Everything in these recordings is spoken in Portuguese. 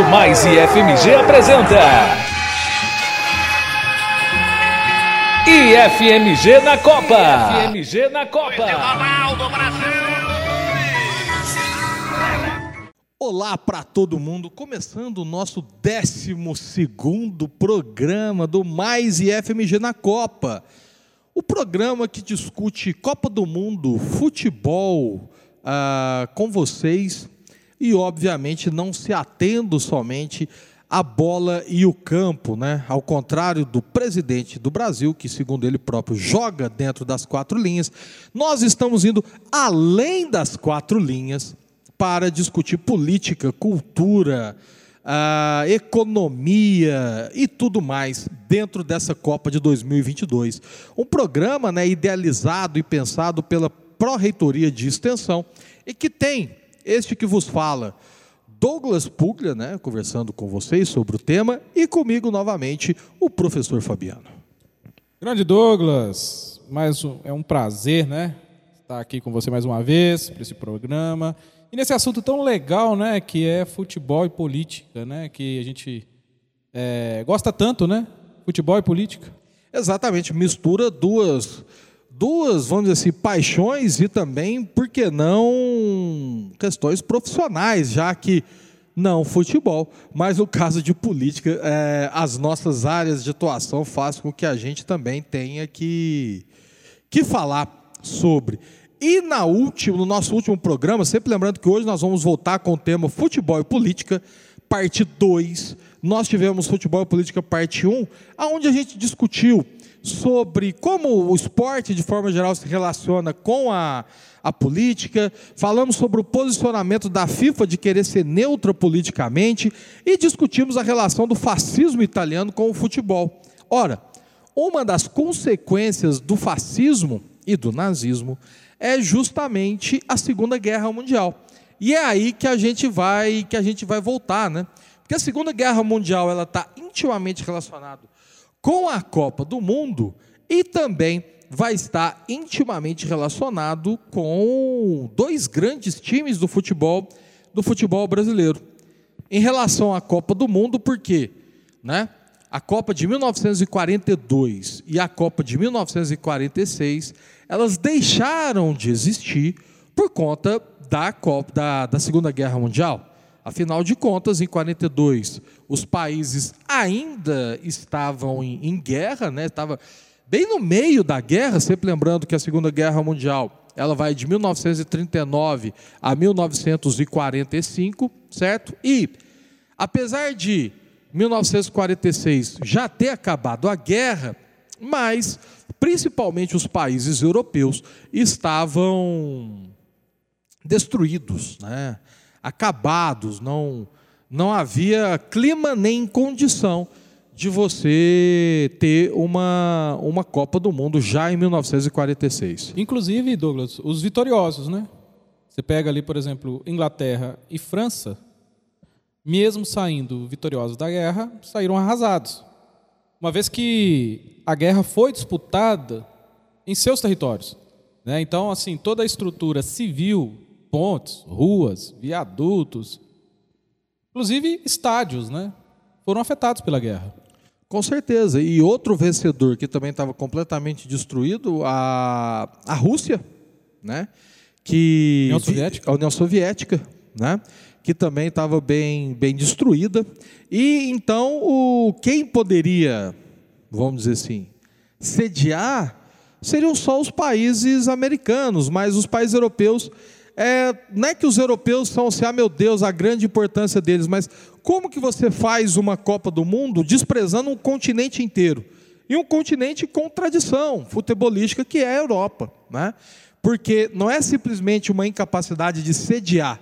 Rádio Mais e FMG apresenta. IFMG na Copa. IFMG na Copa. Olá para todo mundo, começando o nosso 12 programa do Mais e FMG na Copa. O programa que discute Copa do Mundo, futebol ah, com vocês e, obviamente, não se atendo somente à bola e o campo, né? Ao contrário do presidente do Brasil, que, segundo ele próprio, joga dentro das quatro linhas, nós estamos indo além das quatro linhas para discutir política, cultura, a economia e tudo mais dentro dessa Copa de 2022. Um programa né, idealizado e pensado pela Pró-Reitoria de Extensão e que tem este que vos fala, Douglas Puglia, né, conversando com vocês sobre o tema, e comigo novamente o professor Fabiano. Grande Douglas, mais um, é um prazer, né, estar aqui com você mais uma vez para esse programa. E nesse assunto tão legal, né, que é futebol e política, né, que a gente é, gosta tanto, né, futebol e política. Exatamente, mistura duas, duas, vamos dizer assim, paixões e também, por que não, questões profissionais, já que não futebol, mas no caso de política, é, as nossas áreas de atuação fazem com que a gente também tenha que, que falar sobre. E na última, no nosso último programa, sempre lembrando que hoje nós vamos voltar com o tema futebol e política, parte 2. Nós tivemos futebol e política parte 1, um, onde a gente discutiu sobre como o esporte, de forma geral, se relaciona com a, a política, falamos sobre o posicionamento da FIFA de querer ser neutra politicamente e discutimos a relação do fascismo italiano com o futebol. Ora, uma das consequências do fascismo e do nazismo é justamente a Segunda Guerra Mundial. E é aí que a gente vai que a gente vai voltar, né? Porque a Segunda Guerra Mundial ela está intimamente relacionada com a Copa do Mundo e também vai estar intimamente relacionado com dois grandes times do futebol do futebol brasileiro. Em relação à Copa do Mundo, por quê? Né? A Copa de 1942 e a Copa de 1946 elas deixaram de existir por conta da, Copa, da, da Segunda Guerra Mundial. Afinal de contas, em 42, os países ainda estavam em, em guerra, né? Estava bem no meio da guerra, sempre lembrando que a Segunda Guerra Mundial ela vai de 1939 a 1945, certo? E apesar de 1946 já ter acabado a guerra, mas principalmente os países europeus, estavam destruídos, né? acabados, não, não havia clima nem condição de você ter uma, uma Copa do Mundo já em 1946. Inclusive, Douglas, os vitoriosos, né? Você pega ali, por exemplo, Inglaterra e França, mesmo saindo vitoriosos da guerra, saíram arrasados. Uma vez que a guerra foi disputada em seus territórios. Né? Então, assim, toda a estrutura civil, pontes, ruas, viadutos, inclusive estádios, né? foram afetados pela guerra. Com certeza. E outro vencedor que também estava completamente destruído, a, a Rússia, né? Que União Soviética. A União Soviética, né? Que também estava bem, bem destruída. E então o quem poderia vamos dizer assim, sediar, seriam só os países americanos, mas os países europeus, é, não é que os europeus são assim, ah meu Deus, a grande importância deles, mas como que você faz uma Copa do Mundo desprezando um continente inteiro? E um continente com tradição futebolística que é a Europa, né? Porque não é simplesmente uma incapacidade de sediar,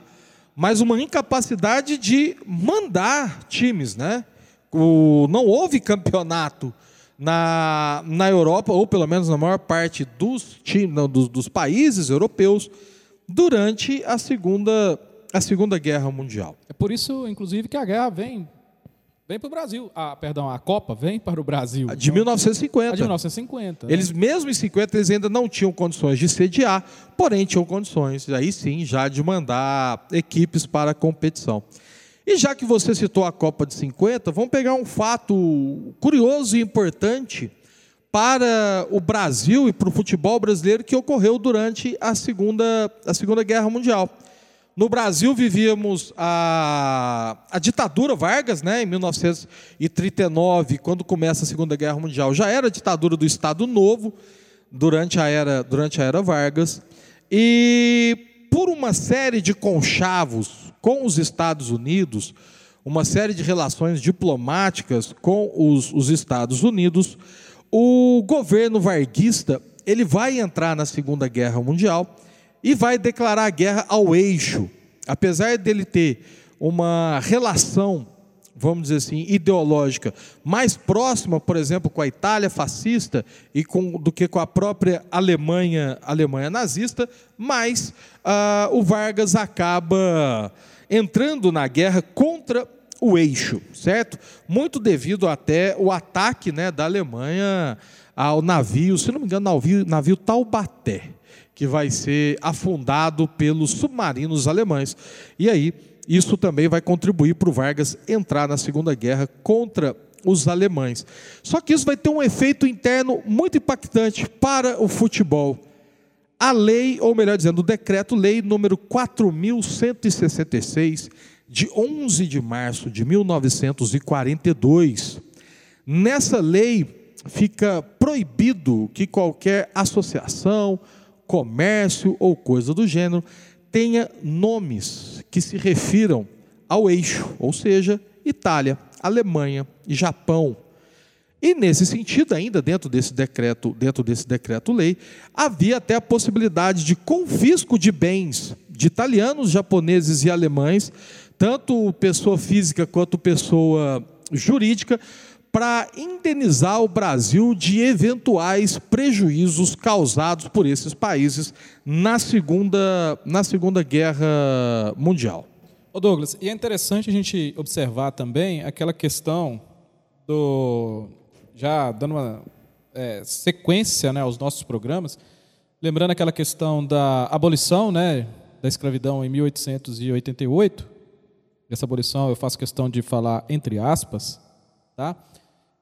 mas uma incapacidade de mandar times, né? O, não houve campeonato na, na Europa, ou pelo menos na maior parte dos, não, dos, dos países europeus, durante a segunda, a segunda Guerra Mundial. É por isso, inclusive, que a guerra vem Vem para o Brasil. Ah, perdão, a Copa vem para o Brasil. De 1950. A de 1950. Né? Eles, mesmo em 50, eles ainda não tinham condições de sediar, porém tinham condições, aí sim, já de mandar equipes para a competição. E já que você citou a Copa de 50, vamos pegar um fato curioso e importante para o Brasil e para o futebol brasileiro que ocorreu durante a Segunda, a segunda Guerra Mundial. No Brasil vivíamos a, a ditadura Vargas, né, em 1939, quando começa a Segunda Guerra Mundial. Já era a ditadura do Estado Novo durante a era, durante a era Vargas. E por uma série de conchavos com os Estados Unidos, uma série de relações diplomáticas com os, os Estados Unidos, o governo varguista ele vai entrar na Segunda Guerra Mundial e vai declarar guerra ao eixo. Apesar dele ter uma relação, vamos dizer assim, ideológica mais próxima, por exemplo, com a Itália fascista e com, do que com a própria Alemanha, Alemanha nazista, mas uh, o Vargas acaba entrando na guerra contra o eixo, certo? Muito devido até o ataque né, da Alemanha ao navio, se não me engano, navio, navio Taubaté que vai ser afundado pelos submarinos alemães. E aí, isso também vai contribuir para o Vargas entrar na Segunda Guerra contra os alemães. Só que isso vai ter um efeito interno muito impactante para o futebol. A lei, ou melhor dizendo, o decreto-lei número 4166, de 11 de março de 1942. Nessa lei fica proibido que qualquer associação, comércio ou coisa do gênero tenha nomes que se refiram ao eixo, ou seja, Itália, Alemanha e Japão. E nesse sentido, ainda dentro desse decreto, dentro desse decreto-lei, havia até a possibilidade de confisco de bens de italianos, japoneses e alemães, tanto pessoa física quanto pessoa jurídica, para indenizar o Brasil de eventuais prejuízos causados por esses países na Segunda, na segunda Guerra Mundial. Ô Douglas, e é interessante a gente observar também aquela questão do. Já dando uma é, sequência né, aos nossos programas, lembrando aquela questão da abolição né, da escravidão em 1888. Essa abolição eu faço questão de falar entre aspas, tá?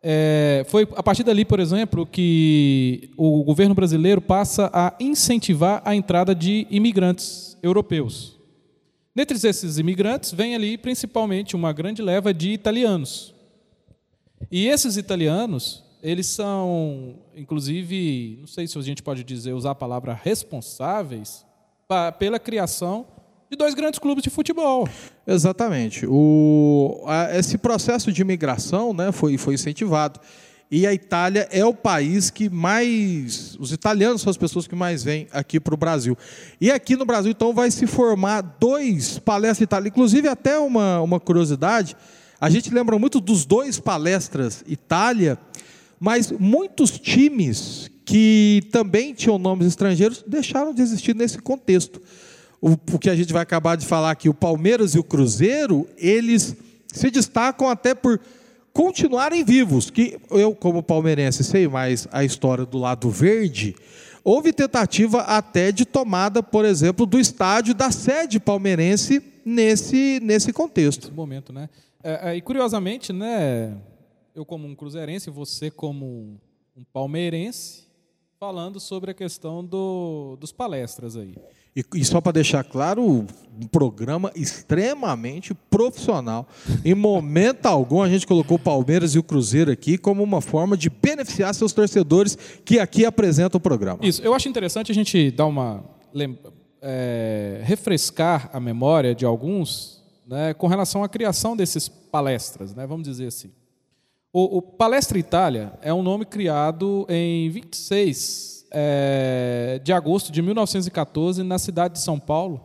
É, foi a partir dali, por exemplo, que o governo brasileiro passa a incentivar a entrada de imigrantes europeus. Dentre esses imigrantes, vem ali principalmente uma grande leva de italianos. E esses italianos, eles são, inclusive, não sei se a gente pode dizer, usar a palavra responsáveis pela criação de dois grandes clubes de futebol. Exatamente. O, a, esse processo de imigração né, foi, foi incentivado. E a Itália é o país que mais. Os italianos são as pessoas que mais vêm aqui para o Brasil. E aqui no Brasil, então, vai se formar dois palestras Itália. Inclusive, até uma, uma curiosidade: a gente lembra muito dos dois palestras Itália, mas muitos times que também tinham nomes estrangeiros deixaram de existir nesse contexto o, que a gente vai acabar de falar aqui, o Palmeiras e o Cruzeiro, eles se destacam até por continuarem vivos. Que eu, como palmeirense, sei mais a história do lado verde. Houve tentativa até de tomada, por exemplo, do estádio da sede palmeirense nesse, nesse contexto. Nesse momento, né? É, é, e curiosamente, né? Eu como um cruzeirense, você como um palmeirense, falando sobre a questão do, dos palestras aí. E, e só para deixar claro, um programa extremamente profissional. Em momento algum, a gente colocou o Palmeiras e o Cruzeiro aqui como uma forma de beneficiar seus torcedores que aqui apresentam o programa. Isso, eu acho interessante a gente dar uma. É, refrescar a memória de alguns né, com relação à criação desses palestras, né, vamos dizer assim. O, o Palestra Itália é um nome criado em 26 é, de agosto de 1914, na cidade de São Paulo.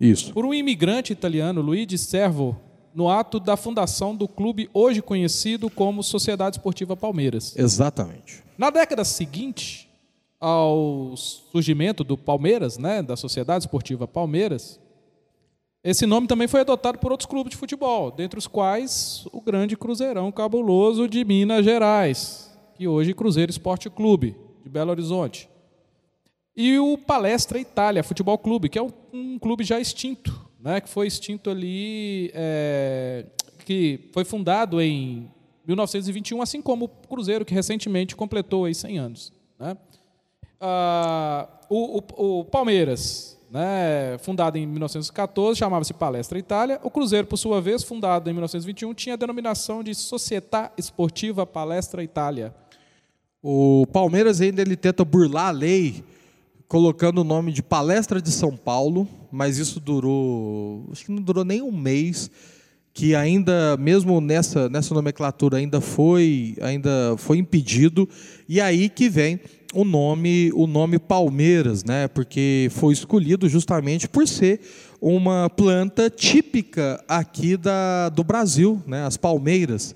Isso. Por um imigrante italiano, Luigi Servo, no ato da fundação do clube hoje conhecido como Sociedade Esportiva Palmeiras. Exatamente. Na década seguinte ao surgimento do Palmeiras, né, da Sociedade Esportiva Palmeiras, esse nome também foi adotado por outros clubes de futebol, dentre os quais o grande Cruzeirão Cabuloso de Minas Gerais, que hoje é Cruzeiro Esporte Clube, de Belo Horizonte. E o Palestra Itália Futebol Clube, que é um, um clube já extinto, né, que foi extinto ali, é, que foi fundado em 1921, assim como o Cruzeiro, que recentemente completou aí 100 anos. Né? Ah, o, o, o Palmeiras, né, fundado em 1914, chamava-se Palestra Itália. O Cruzeiro, por sua vez, fundado em 1921, tinha a denominação de Società Esportiva Palestra Itália. O Palmeiras ainda ele tenta burlar a lei, colocando o nome de Palestra de São Paulo, mas isso durou, acho que não durou nem um mês, que ainda, mesmo nessa, nessa nomenclatura, ainda foi, ainda foi impedido, e aí que vem o nome, o nome Palmeiras, né? Porque foi escolhido justamente por ser uma planta típica aqui da, do Brasil, né? As palmeiras.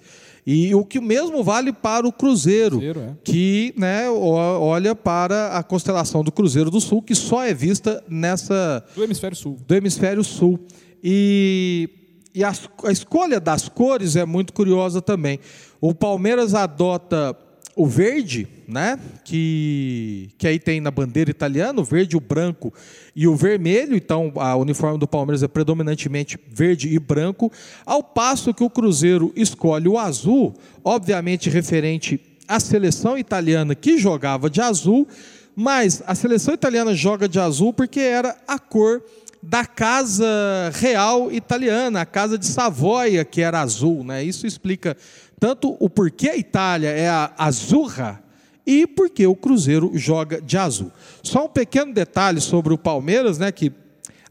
E o que mesmo vale para o Cruzeiro, Cruzeiro, é. que né, olha para a constelação do Cruzeiro do Sul, que só é vista nessa Do Hemisfério Sul. do hemisfério sul. E, e as- a escolha das cores é muito curiosa também. O Palmeiras adota o verde, né? Que, que aí tem na bandeira italiana, o verde, o branco e o vermelho. Então, a uniforme do Palmeiras é predominantemente verde e branco, ao passo que o Cruzeiro escolhe o azul, obviamente referente à seleção italiana que jogava de azul, mas a seleção italiana joga de azul porque era a cor da casa real italiana, a casa de Savoia, que era azul. Né? Isso explica tanto o porquê a Itália é a azurra e porque o Cruzeiro joga de azul. Só um pequeno detalhe sobre o Palmeiras, né, que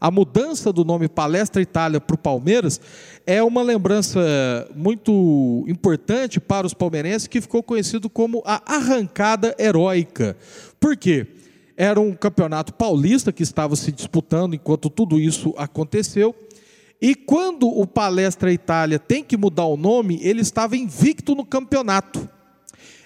a mudança do nome Palestra Itália para o Palmeiras é uma lembrança muito importante para os palmeirenses que ficou conhecido como a arrancada heróica. Por quê? Era um campeonato paulista que estava se disputando enquanto tudo isso aconteceu. E quando o Palestra Itália tem que mudar o nome, ele estava invicto no campeonato.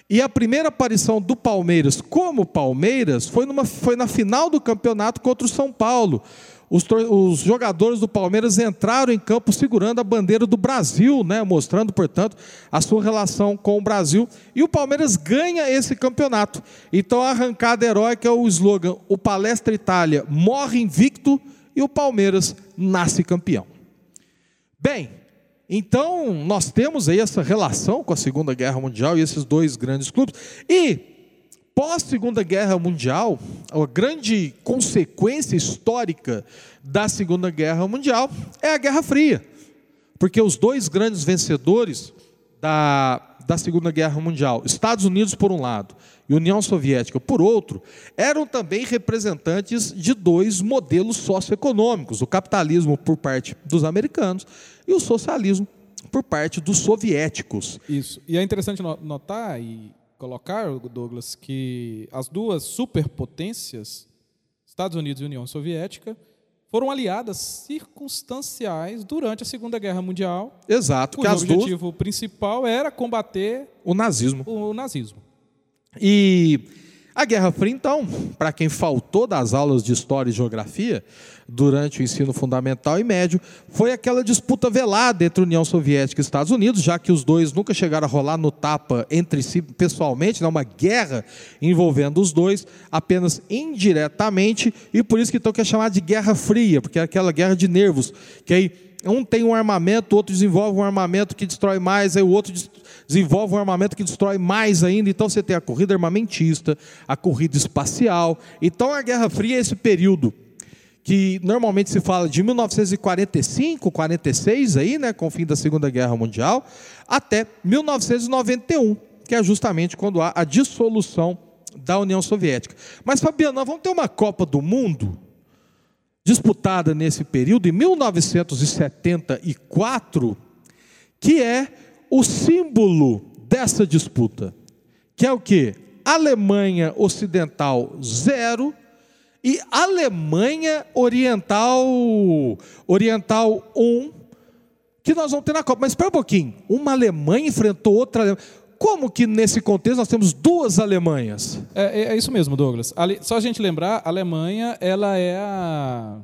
E a primeira aparição do Palmeiras como Palmeiras foi, numa, foi na final do campeonato contra o São Paulo. Os, os jogadores do Palmeiras entraram em campo segurando a bandeira do Brasil, né, mostrando, portanto, a sua relação com o Brasil. E o Palmeiras ganha esse campeonato. Então a arrancada heróica é o slogan: o Palestra Itália morre invicto e o Palmeiras nasce campeão. Bem, então nós temos aí essa relação com a Segunda Guerra Mundial e esses dois grandes clubes. E pós Segunda Guerra Mundial, a grande consequência histórica da Segunda Guerra Mundial é a Guerra Fria. Porque os dois grandes vencedores da, da Segunda Guerra Mundial, Estados Unidos por um lado e União Soviética por outro, eram também representantes de dois modelos socioeconômicos, o capitalismo por parte dos americanos e o socialismo por parte dos soviéticos. Isso. E é interessante no- notar e colocar, Douglas, que as duas superpotências, Estados Unidos e União Soviética, foram aliadas circunstanciais durante a Segunda Guerra Mundial. Exato, que cujo as duas, objetivo principal era combater o nazismo. o nazismo. E a Guerra Fria, então, para quem faltou das aulas de História e Geografia durante o ensino fundamental e médio, foi aquela disputa velada entre União Soviética e Estados Unidos, já que os dois nunca chegaram a rolar no tapa entre si pessoalmente, né, uma guerra envolvendo os dois, apenas indiretamente, e por isso que então quer chamar de Guerra Fria, porque é aquela guerra de nervos, que aí um tem um armamento, o outro desenvolve um armamento que destrói mais, aí o outro des- desenvolve um armamento que destrói mais ainda. Então você tem a corrida armamentista, a corrida espacial. Então a Guerra Fria é esse período que normalmente se fala de 1945, 46 aí, né, com o fim da Segunda Guerra Mundial, até 1991, que é justamente quando há a dissolução da União Soviética. Mas Fabiano, nós vamos ter uma Copa do Mundo disputada nesse período, em 1974, que é o símbolo dessa disputa, que é o que? Alemanha Ocidental zero e Alemanha Oriental Oriental 1, um, que nós vamos ter na Copa. Mas espera um pouquinho, uma Alemanha enfrentou outra Alemanha. Como que nesse contexto nós temos duas Alemanhas? É, é- é isso mesmo, Douglas. Só a gente lembrar, a Alemanha ela é a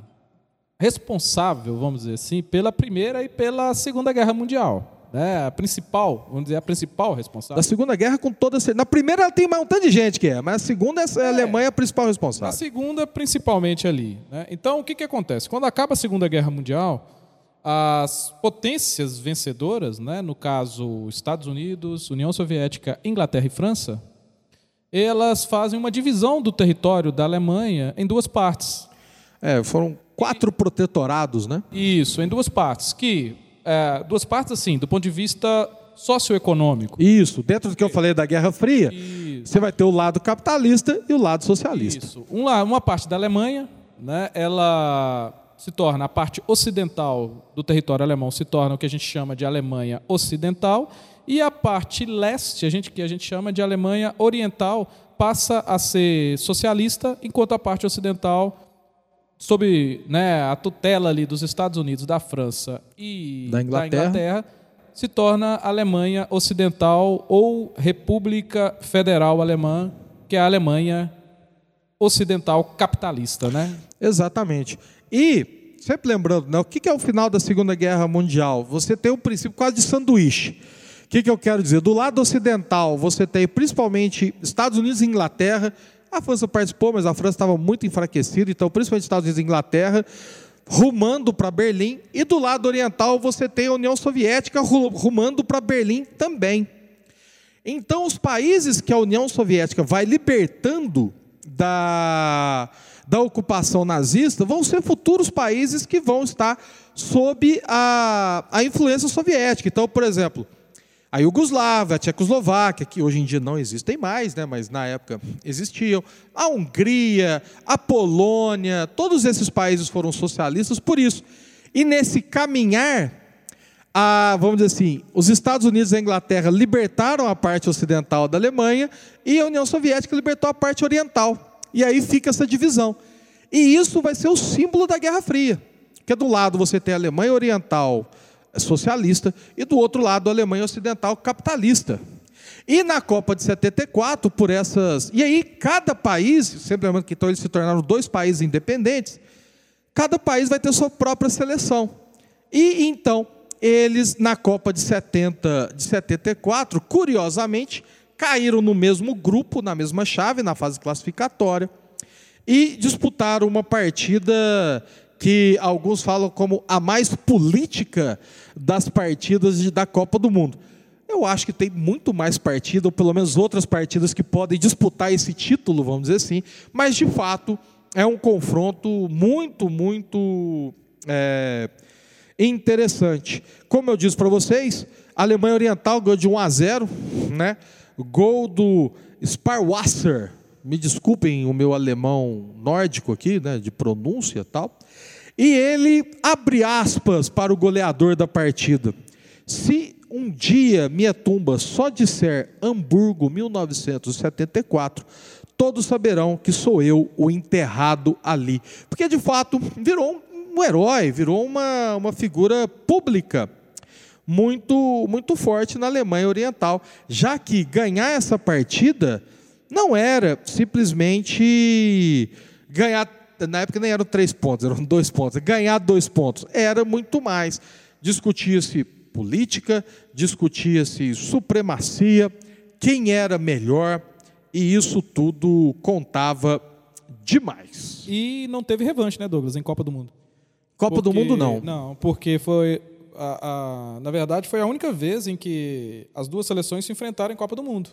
responsável, vamos dizer assim, pela Primeira e pela Segunda Guerra Mundial. né, a principal, vamos dizer, a principal responsável. Da Segunda Guerra, com toda certeza. Na primeira ela tem um tanto de gente que é, mas a segunda é a Alemanha a principal Na responsável. segunda, principalmente ali. né? Então, o que, que acontece? Quando acaba a Segunda Guerra Mundial, as potências vencedoras, né, no caso Estados Unidos, União Soviética, Inglaterra e França, elas fazem uma divisão do território da Alemanha em duas partes. É, foram quatro protetorados, né? Isso, em duas partes. Que é, duas partes assim, do ponto de vista socioeconômico. Isso, dentro do que eu falei da Guerra Fria, Isso. você vai ter o lado capitalista e o lado socialista. Isso. Um lá- uma parte da Alemanha, né, ela se torna a parte ocidental do território alemão se torna o que a gente chama de Alemanha Ocidental e a parte leste, a gente que a gente chama de Alemanha Oriental, passa a ser socialista, enquanto a parte ocidental sob né, a tutela ali dos Estados Unidos, da França e Da Inglaterra. se torna Alemanha Ocidental ou República Federal Alemã, que é a Alemanha Ocidental capitalista, né? Exatamente. E, sempre lembrando, né, o que é o final da Segunda Guerra Mundial? Você tem o princípio quase de sanduíche. O que, que eu quero dizer? Do lado ocidental, você tem principalmente Estados Unidos e Inglaterra. A França participou, mas a França estava muito enfraquecida, então, principalmente Estados Unidos e Inglaterra, rumando para Berlim. E do lado oriental, você tem a União Soviética ru- rumando para Berlim também. Então, os países que a União Soviética vai libertando da, da ocupação nazista vão ser futuros países que vão estar sob a, a influência soviética. Então, por exemplo, a Iugoslávia, a Tchecoslováquia, que hoje em dia não existem mais, né, mas na época existiam, a Hungria, a Polônia, todos esses países foram socialistas por isso. E nesse caminhar a, vamos dizer assim, os Estados Unidos e a Inglaterra libertaram a parte ocidental da Alemanha e a União Soviética libertou a parte oriental. E aí fica essa divisão. E isso vai ser o símbolo da Guerra Fria. Porque do lado você tem a Alemanha Oriental socialista e do outro lado a Alemanha Ocidental capitalista. E na Copa de 74, por essas. E aí, cada país, sempre lembrando que então eles se tornaram dois países independentes, cada país vai ter sua própria seleção. E então, eles na Copa de 70, de 74, curiosamente, caíram no mesmo grupo, na mesma chave, na fase classificatória, e disputaram uma partida que alguns falam como a mais política das partidas da Copa do Mundo. Eu acho que tem muito mais partida, ou pelo menos outras partidas que podem disputar esse título, vamos dizer assim, mas de fato é um confronto muito, muito é, interessante. Como eu disse para vocês, a Alemanha Oriental ganhou de 1 a 0, né? Gol do Sparwasser. Me desculpem o meu alemão nórdico aqui, né, de pronúncia tal. E ele abre aspas para o goleador da partida. Se um dia minha tumba só disser Hamburgo 1974, todos saberão que sou eu o enterrado ali. Porque de fato virou um herói, virou uma, uma figura pública muito, muito forte na Alemanha Oriental, já que ganhar essa partida não era simplesmente ganhar, na época nem eram três pontos, eram dois pontos, ganhar dois pontos, era muito mais. Discutia-se política, discutia-se supremacia, quem era melhor, e isso tudo contava demais. E não teve revanche, né, Douglas, em Copa do Mundo. Copa do Porque- Mundo não. Não, porque foi. A- a- na verdade, foi a única vez em que as duas seleções se enfrentaram em Copa do Mundo.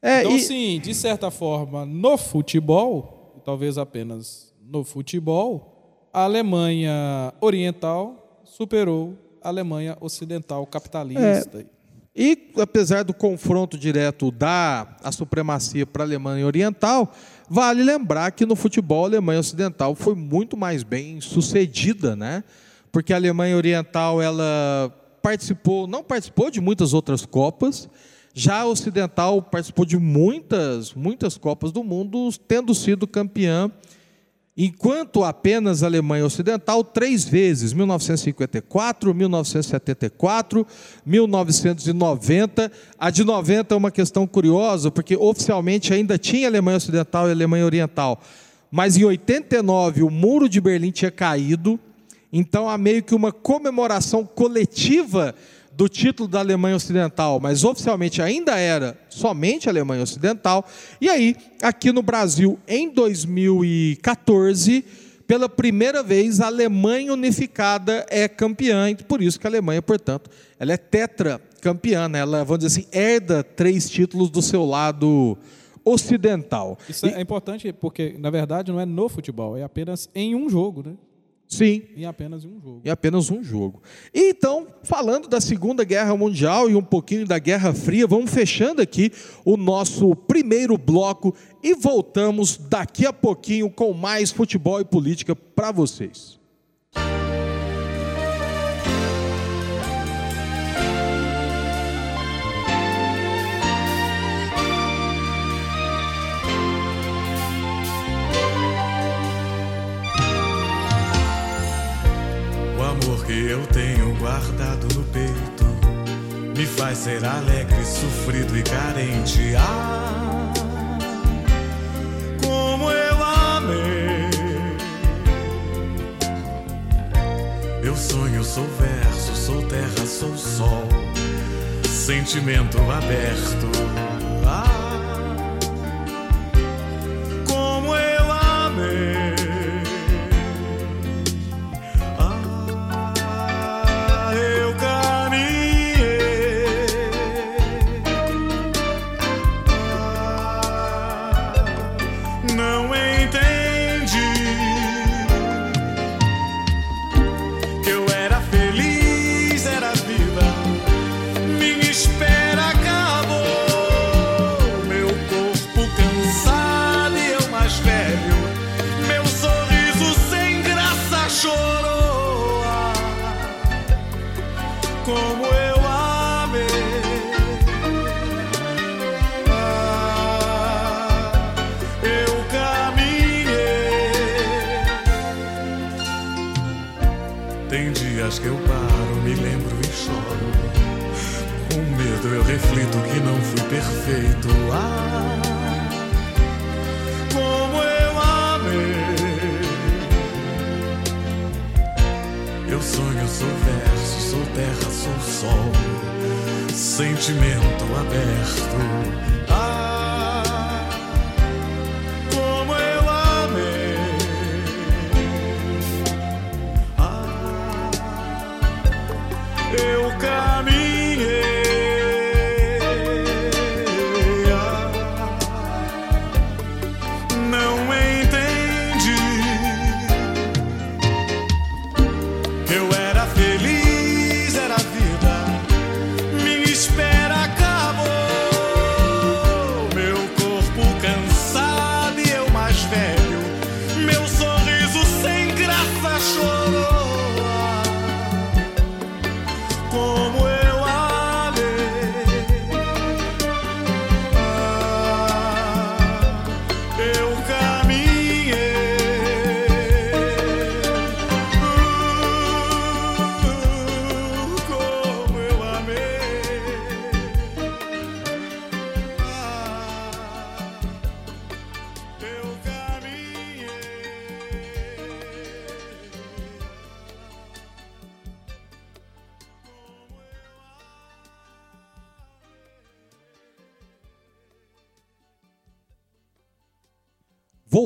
É, então, e- assim, de certa forma, no futebol, talvez apenas no futebol, a Alemanha Oriental superou a Alemanha Ocidental capitalista. E apesar do confronto direto da a supremacia para a Alemanha Oriental, vale lembrar que no futebol a Alemanha Ocidental foi muito mais bem sucedida, né? Porque a Alemanha Oriental ela participou, não participou de muitas outras copas, já a Ocidental participou de muitas, muitas copas do mundo, tendo sido campeã Enquanto apenas a Alemanha Ocidental, três vezes, 1954, 1974, 1990. A de 90 é uma questão curiosa, porque oficialmente ainda tinha Alemanha Ocidental e Alemanha Oriental. Mas em 89 o muro de Berlim tinha caído, então há meio que uma comemoração coletiva do título da Alemanha Ocidental, mas oficialmente ainda era somente Alemanha Ocidental. E aí, aqui no Brasil, em 2014, pela primeira vez, a Alemanha unificada é campeã, e por isso que a Alemanha, portanto, ela é tetracampeã, né? ela, vamos dizer assim, herda três títulos do seu lado ocidental. Isso e... é importante porque, na verdade, não é no futebol, é apenas em um jogo, né? Sim. Em apenas um jogo. Em apenas um jogo. E então, falando da Segunda Guerra Mundial e um pouquinho da Guerra Fria, vamos fechando aqui o nosso primeiro bloco e voltamos daqui a pouquinho com mais futebol e política para vocês. Que eu tenho guardado no peito me faz ser alegre, sofrido e carente. Ah, como eu amei. Eu sonho, sou verso, sou terra, sou sol, sentimento aberto reflito que não fui perfeito. Ah, como eu amei. Eu sonho, sou verso, sou terra, sou sol, sentimento aberto. Ah,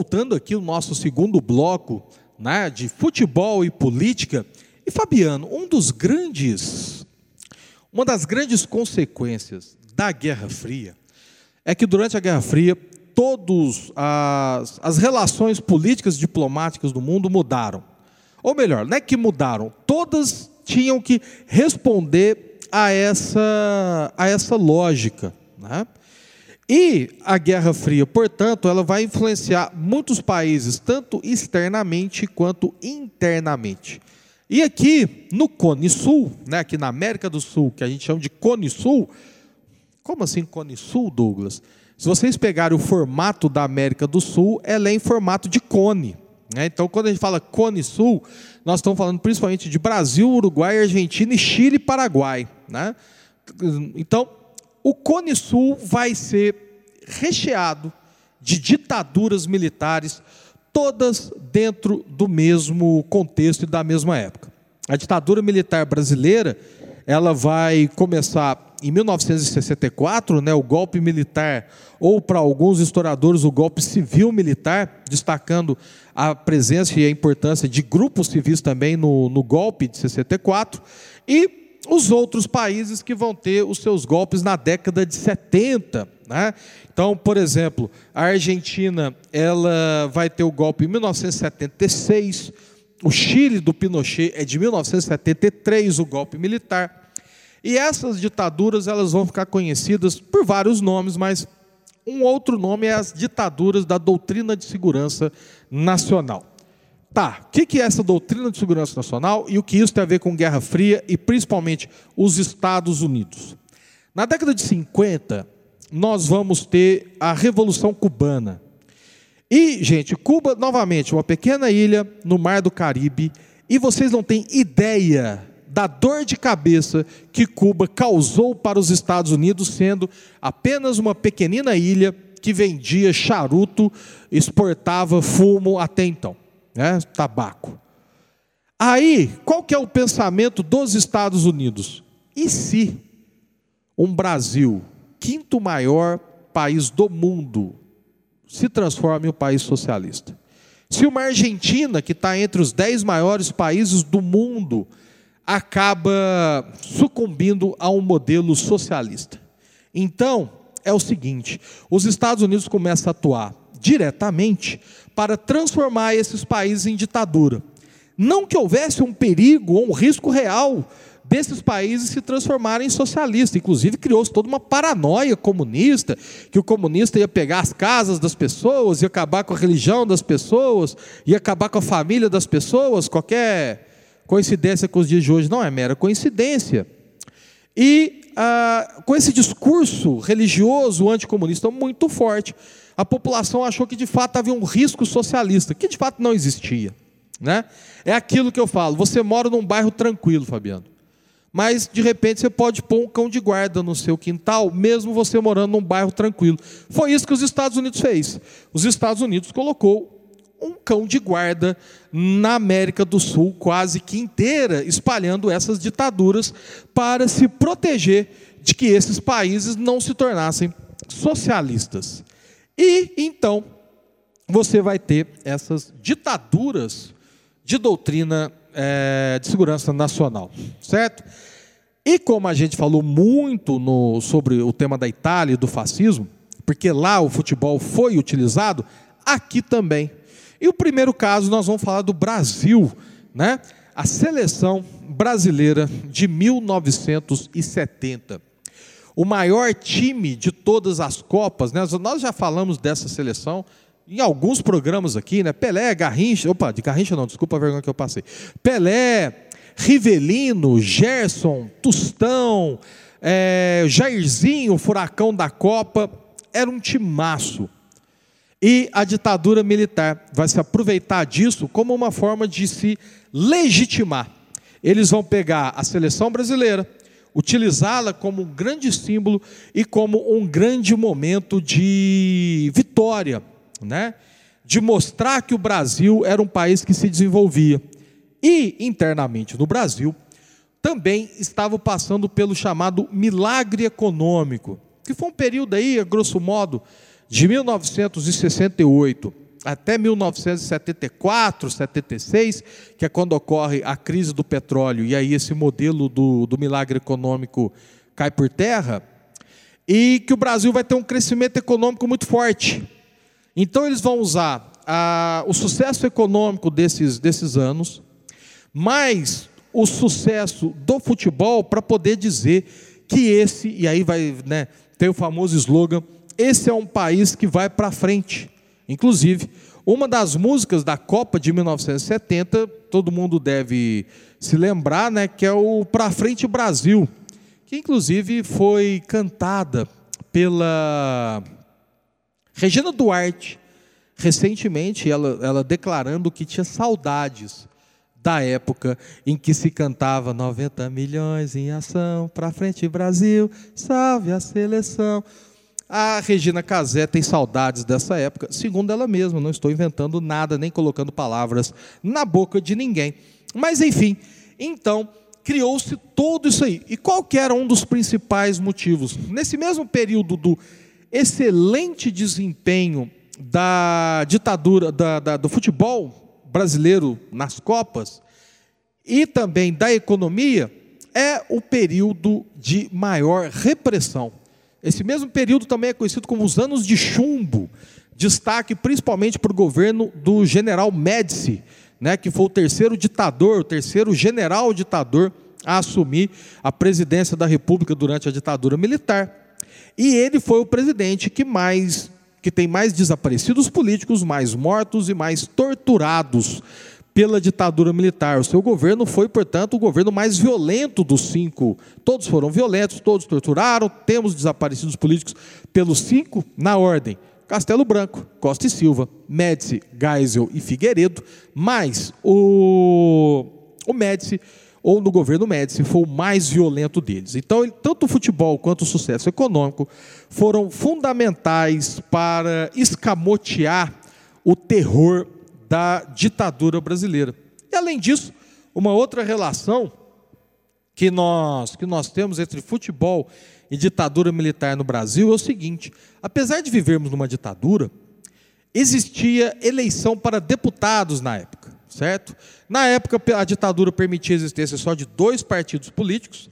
voltando aqui o nosso segundo bloco né, de futebol e política. E Fabiano, um dos grandes, uma das grandes consequências da Guerra Fria é que durante a Guerra Fria todas as, relações políticas e diplomáticas do mundo mudaram. Ou melhor, não é que mudaram, todas tinham que responder a essa, a essa lógica. Né? E a Guerra Fria, portanto, ela vai influenciar muitos países, tanto externamente quanto internamente. E aqui no Cone Sul, né, aqui na América do Sul, que a gente chama de Cone Sul, como assim Cone Sul, Douglas? Se vocês pegarem o formato da América do Sul, ela é em formato de cone. Né? Então, quando a gente fala Cone Sul, nós estamos falando principalmente de Brasil, Uruguai, Argentina, Chile e Paraguai. Né? Então, o Cone Sul vai ser recheado de ditaduras militares, todas dentro do mesmo contexto e da mesma época. A ditadura militar brasileira ela vai começar em 1964, né, o golpe militar, ou para alguns historiadores, o golpe civil-militar, destacando a presença e a importância de grupos civis também no, no golpe de 64, e os outros países que vão ter os seus golpes na década de 70. Né? Então, por exemplo, a Argentina ela vai ter o golpe em 1976, o Chile do Pinochet é de 1973, o golpe militar. E essas ditaduras elas vão ficar conhecidas por vários nomes, mas um outro nome é as ditaduras da doutrina de segurança nacional. Tá, o que é essa doutrina de segurança nacional e o que isso tem a ver com Guerra Fria e principalmente os Estados Unidos? Na década de 50, nós vamos ter a Revolução Cubana. E, gente, Cuba, novamente, uma pequena ilha no Mar do Caribe, e vocês não têm ideia da dor de cabeça que Cuba causou para os Estados Unidos, sendo apenas uma pequenina ilha que vendia charuto, exportava fumo até então, né? tabaco. Aí, qual que é o pensamento dos Estados Unidos? E se um Brasil, quinto maior país do mundo, se transforma em um país socialista? Se uma Argentina, que está entre os dez maiores países do mundo, acaba sucumbindo a um modelo socialista. Então, é o seguinte: os Estados Unidos começam a atuar diretamente para transformar esses países em ditadura. Não que houvesse um perigo ou um risco real desses países se transformarem em socialistas. Inclusive, criou-se toda uma paranoia comunista, que o comunista ia pegar as casas das pessoas, ia acabar com a religião das pessoas, ia acabar com a família das pessoas, qualquer Coincidência com os dias de hoje não é mera coincidência. E ah, com esse discurso religioso anticomunista muito forte, a população achou que de fato havia um risco socialista, que de fato não existia. Né? É aquilo que eu falo: você mora num bairro tranquilo, Fabiano, mas de repente você pode pôr um cão de guarda no seu quintal, mesmo você morando num bairro tranquilo. Foi isso que os Estados Unidos fez. Os Estados Unidos colocou um cão de guarda na América do Sul, quase que inteira, espalhando essas ditaduras para se proteger de que esses países não se tornassem socialistas. E então você vai ter essas ditaduras de doutrina é, de segurança nacional, certo? E como a gente falou muito no, sobre o tema da Itália e do fascismo, porque lá o futebol foi utilizado, aqui também. E o primeiro caso nós vamos falar do Brasil, né? A seleção brasileira de 1970. O maior time de todas as Copas, né? Nós já falamos dessa seleção em alguns programas aqui, né? Pelé, Garrincha, opa, de Garrincha não, desculpa a vergonha que eu passei. Pelé, Rivelino, Gerson, Tustão, é, Jairzinho, Furacão da Copa, era um timaço. E a ditadura militar vai se aproveitar disso como uma forma de se legitimar. Eles vão pegar a seleção brasileira, utilizá-la como um grande símbolo e como um grande momento de vitória, né? de mostrar que o Brasil era um país que se desenvolvia. E, internamente no Brasil, também estava passando pelo chamado milagre econômico, que foi um período aí, a grosso modo, de 1968 até 1974, 76, que é quando ocorre a crise do petróleo, e aí esse modelo do, do milagre econômico cai por terra, e que o Brasil vai ter um crescimento econômico muito forte. Então eles vão usar a, o sucesso econômico desses, desses anos, mais o sucesso do futebol para poder dizer que esse, e aí vai né, ter o famoso slogan, esse é um país que vai para frente. Inclusive, uma das músicas da Copa de 1970, todo mundo deve se lembrar, né, que é o Pra Frente Brasil, que inclusive foi cantada pela Regina Duarte, recentemente, ela, ela declarando que tinha saudades da época em que se cantava 90 milhões em ação, pra frente Brasil, salve a seleção. A Regina Casé tem saudades dessa época, segundo ela mesma, não estou inventando nada, nem colocando palavras na boca de ninguém. Mas enfim, então criou-se todo isso aí. E qual era um dos principais motivos? Nesse mesmo período do excelente desempenho da ditadura da, da, do futebol brasileiro nas Copas e também da economia, é o período de maior repressão. Esse mesmo período também é conhecido como os anos de chumbo, destaque principalmente para o governo do general Médici, né, que foi o terceiro ditador, o terceiro general ditador a assumir a presidência da República durante a ditadura militar. E ele foi o presidente que mais que tem mais desaparecidos políticos, mais mortos e mais torturados pela ditadura militar. O seu governo foi, portanto, o governo mais violento dos cinco. Todos foram violentos, todos torturaram. Temos desaparecidos políticos pelos cinco na ordem: Castelo Branco, Costa e Silva, Médici, Geisel e Figueiredo, mas o, o Médici, ou no governo Médici, foi o mais violento deles. Então, tanto o futebol quanto o sucesso econômico foram fundamentais para escamotear o terror da ditadura brasileira. E, além disso, uma outra relação que nós, que nós temos entre futebol e ditadura militar no Brasil é o seguinte: apesar de vivermos numa ditadura, existia eleição para deputados na época, certo? Na época, a ditadura permitia a existência só de dois partidos políticos: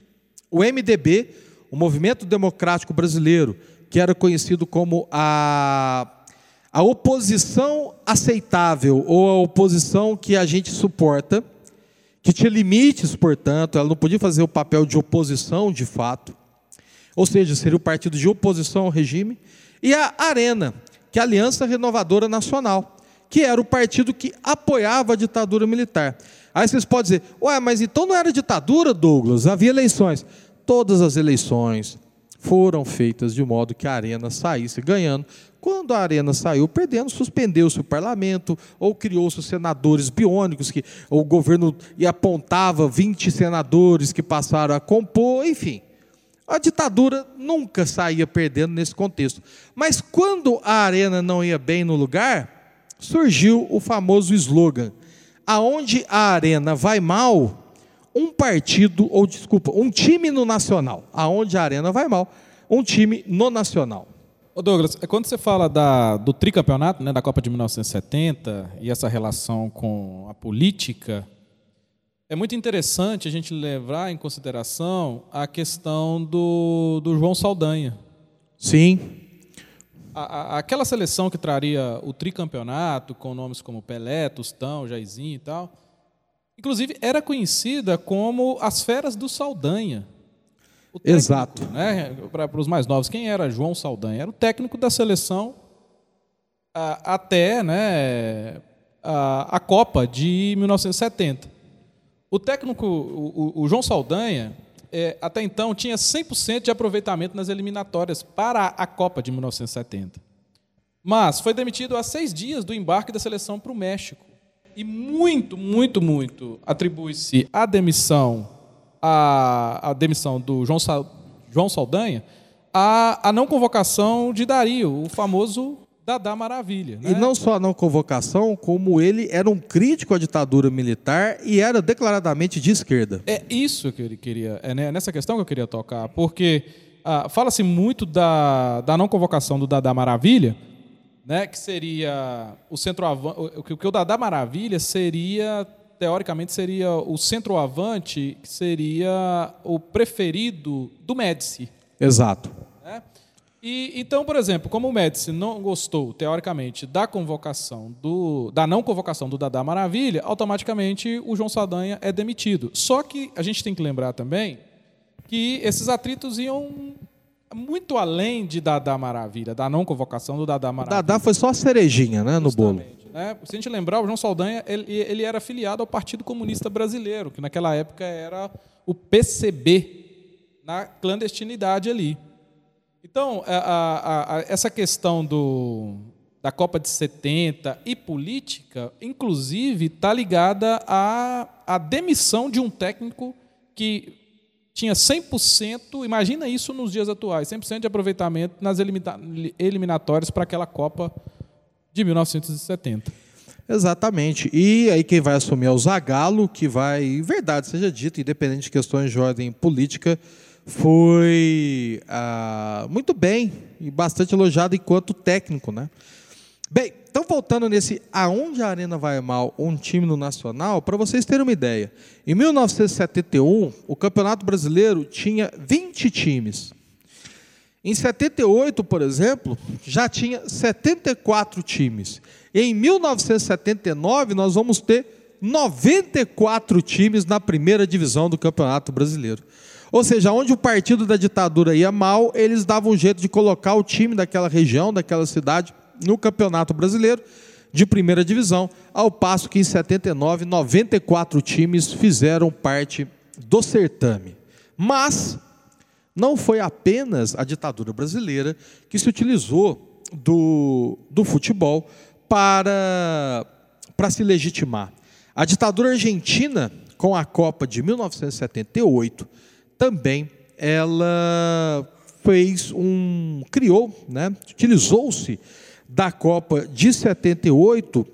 o MDB, o Movimento Democrático Brasileiro, que era conhecido como a, a oposição aceitável ou a oposição que a gente suporta, que tinha limites, portanto, ela não podia fazer o papel de oposição de fato ou seja, seria o partido de oposição ao regime, e a Arena, que é a Aliança Renovadora Nacional, que era o partido que apoiava a ditadura militar. Aí vocês podem dizer, ué, mas então não era ditadura, Douglas? Havia eleições. Todas as eleições foram feitas de modo que a Arena saísse ganhando. Quando a Arena saiu perdendo, suspendeu-se o parlamento, ou criou-se senadores biônicos, que o governo apontava 20 senadores que passaram a compor, enfim. A ditadura nunca saía perdendo nesse contexto. Mas quando a arena não ia bem no lugar, surgiu o famoso slogan: aonde a arena vai mal, um partido, ou desculpa, um time no nacional. Aonde a arena vai mal, um time no nacional. Ô Douglas, é quando você fala da, do tricampeonato, né, da Copa de 1970 e essa relação com a política, é muito interessante a gente levar em consideração a questão do, do João Saldanha. Sim. A, a, aquela seleção que traria o tricampeonato, com nomes como Pelé, Tostão, Jairzinho e tal, inclusive era conhecida como as feras do Saldanha. Técnico, Exato. Né, Para os mais novos, quem era João Saldanha? Era o técnico da seleção a, até né, a, a Copa de 1970. O técnico, o, o João Saldanha, é, até então tinha 100% de aproveitamento nas eliminatórias para a Copa de 1970. Mas foi demitido há seis dias do embarque da seleção para o México. E muito, muito, muito atribui-se a demissão, a, a demissão do João, João Saldanha a, a não convocação de Dario, o famoso Dadá Maravilha. Né? E não só a não convocação, como ele era um crítico à ditadura militar e era declaradamente de esquerda. É isso que ele queria, é nessa questão que eu queria tocar, porque ah, fala-se muito da, da não convocação do Dadá Maravilha, né, que seria o centroavante, que, que o Dadá Maravilha seria teoricamente seria o centroavante, que seria o preferido do Médici. Exato. E, então, por exemplo, como o Médici não gostou, teoricamente, da convocação do, da não convocação do Dadá Maravilha, automaticamente o João Saldanha é demitido. Só que a gente tem que lembrar também que esses atritos iam muito além de Dadá Maravilha, da não convocação do Dadá Maravilha. Dadá foi só a cerejinha, né, no bolo. Né? Se a gente lembrar, o João Saldanha ele, ele era afiliado ao Partido Comunista Brasileiro, que naquela época era o PCB, na clandestinidade ali. Então, a, a, a, essa questão do, da Copa de 70 e política, inclusive, está ligada à, à demissão de um técnico que tinha 100%, imagina isso nos dias atuais, 100% de aproveitamento nas eliminatórias para aquela Copa de 1970. Exatamente. E aí quem vai assumir é o Zagallo, que vai, verdade seja dito, independente de questões de ordem política, foi ah, muito bem e bastante elogiado enquanto técnico, né? Bem, então voltando nesse aonde a Arena vai mal, um time no Nacional, para vocês terem uma ideia. Em 1971, o Campeonato Brasileiro tinha 20 times. Em 78, por exemplo, já tinha 74 times. Em 1979, nós vamos ter 94 times na primeira divisão do Campeonato Brasileiro. Ou seja, onde o partido da ditadura ia mal, eles davam um jeito de colocar o time daquela região, daquela cidade, no Campeonato Brasileiro de primeira divisão, ao passo que em 79, 94 times fizeram parte do certame. Mas não foi apenas a ditadura brasileira que se utilizou do, do futebol para, para se legitimar. A ditadura argentina, com a Copa de 1978, também ela fez um criou, né, utilizou-se da Copa de 78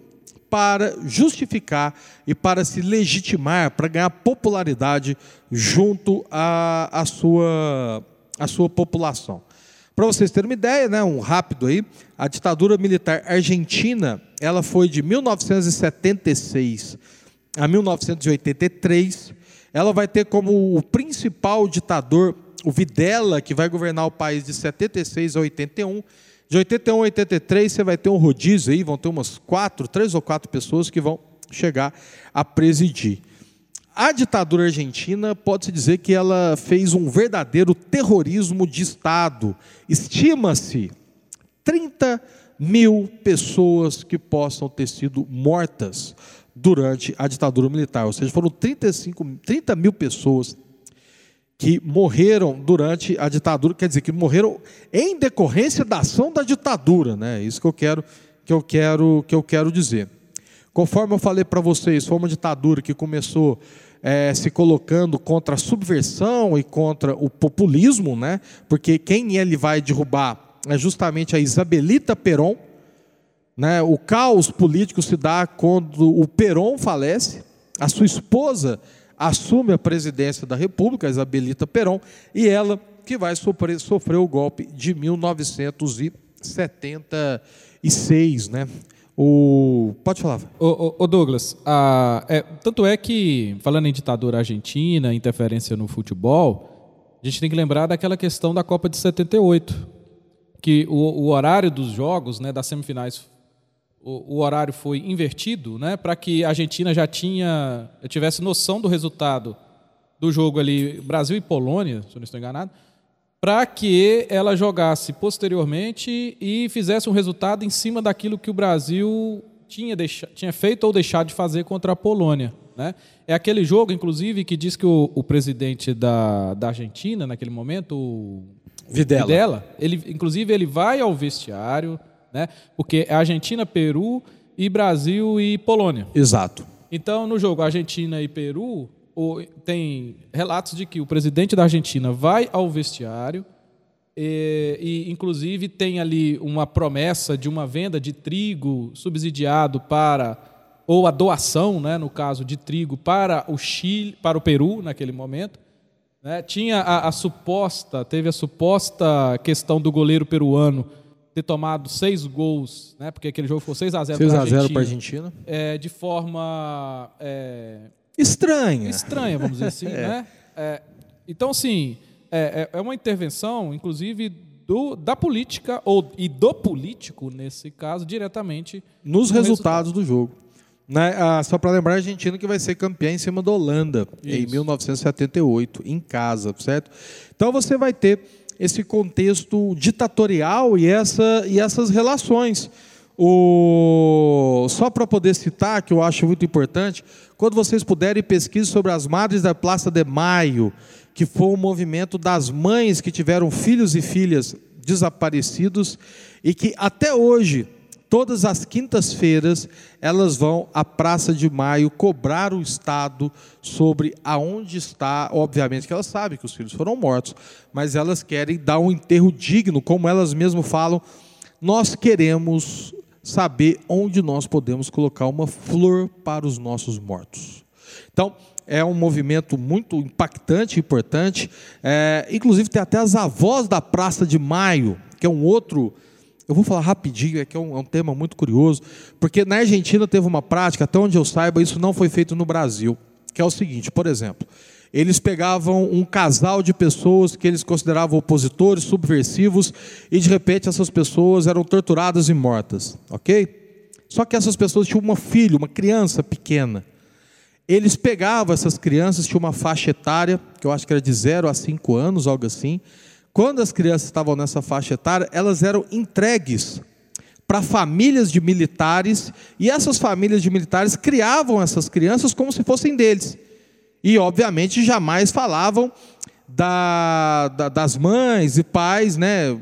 para justificar e para se legitimar, para ganhar popularidade junto à, à, sua, à sua população. Para vocês terem uma ideia, né, um rápido aí, a ditadura militar argentina, ela foi de 1976 a 1983. Ela vai ter como o principal ditador o Videla, que vai governar o país de 76 a 81. De 81 a 83 você vai ter um rodízio aí, vão ter umas quatro, três ou quatro pessoas que vão chegar a presidir. A ditadura argentina pode-se dizer que ela fez um verdadeiro terrorismo de Estado. Estima-se 30 mil pessoas que possam ter sido mortas durante a ditadura militar. Ou seja, foram 35, 30 mil pessoas que morreram durante a ditadura, quer dizer, que morreram em decorrência da ação da ditadura, né? Isso que eu quero que eu quero que eu quero dizer. Conforme eu falei para vocês, foi uma ditadura que começou é, se colocando contra a subversão e contra o populismo, né? Porque quem ele vai derrubar é justamente a Isabelita Peron, né? O caos político se dá quando o Peron falece, a sua esposa assume a presidência da República, Isabelita Perón, e ela que vai sofrer, sofrer o golpe de 1976, né? O... Pode falar. O, o Douglas, a, é, tanto é que, falando em ditadura argentina, interferência no futebol, a gente tem que lembrar daquela questão da Copa de 78, que o, o horário dos jogos, né, das semifinais o, o horário foi invertido, né, para que a Argentina já tinha, tivesse noção do resultado do jogo ali Brasil e Polônia, se eu não estou enganado, para que ela jogasse posteriormente e fizesse um resultado em cima daquilo que o Brasil tinha, deixado, tinha feito ou deixado de fazer contra a Polônia. Né? É aquele jogo, inclusive, que diz que o, o presidente da, da Argentina, naquele momento, o Videla, Videla ele, inclusive, ele vai ao vestiário, né? Porque é Argentina, Peru e Brasil e Polônia. Exato. Então, no jogo Argentina e Peru, tem relatos de que o presidente da Argentina vai ao vestiário e, e, inclusive, tem ali uma promessa de uma venda de trigo subsidiado para ou a doação, né, no caso de trigo para o Chile, para o Peru naquele momento. Né? Tinha a, a suposta, teve a suposta questão do goleiro peruano ter tomado seis gols, né? Porque aquele jogo foi 6 a 0 para a Argentina. Argentina. É, de forma é, estranha. Estranha, vamos dizer assim, é. né? É, então, sim, é, é, é uma intervenção, inclusive do, da política ou e do político nesse caso diretamente nos no resultados resultado. do jogo. Né? Ah, só para lembrar, a Argentina que vai ser campeã em cima da Holanda Isso. em 1978, em casa, certo? Então você vai ter esse contexto ditatorial e, essa, e essas relações. O... Só para poder citar, que eu acho muito importante, quando vocês puderem pesquisar sobre as Madres da Praça de Maio, que foi um movimento das mães que tiveram filhos e filhas desaparecidos e que até hoje Todas as quintas-feiras elas vão à Praça de Maio cobrar o Estado sobre aonde está. Obviamente que elas sabem que os filhos foram mortos, mas elas querem dar um enterro digno, como elas mesmas falam. Nós queremos saber onde nós podemos colocar uma flor para os nossos mortos. Então, é um movimento muito impactante importante. É, inclusive, tem até as avós da Praça de Maio, que é um outro. Eu vou falar rapidinho, é que é um, é um tema muito curioso, porque na Argentina teve uma prática, até onde eu saiba, isso não foi feito no Brasil, que é o seguinte, por exemplo, eles pegavam um casal de pessoas que eles consideravam opositores, subversivos, e de repente essas pessoas eram torturadas e mortas, ok? Só que essas pessoas tinham uma filha, uma criança pequena. Eles pegavam essas crianças, tinha uma faixa etária, que eu acho que era de 0 a 5 anos, algo assim. Quando as crianças estavam nessa faixa etária, elas eram entregues para famílias de militares, e essas famílias de militares criavam essas crianças como se fossem deles. E, obviamente, jamais falavam da, da, das mães e pais, né?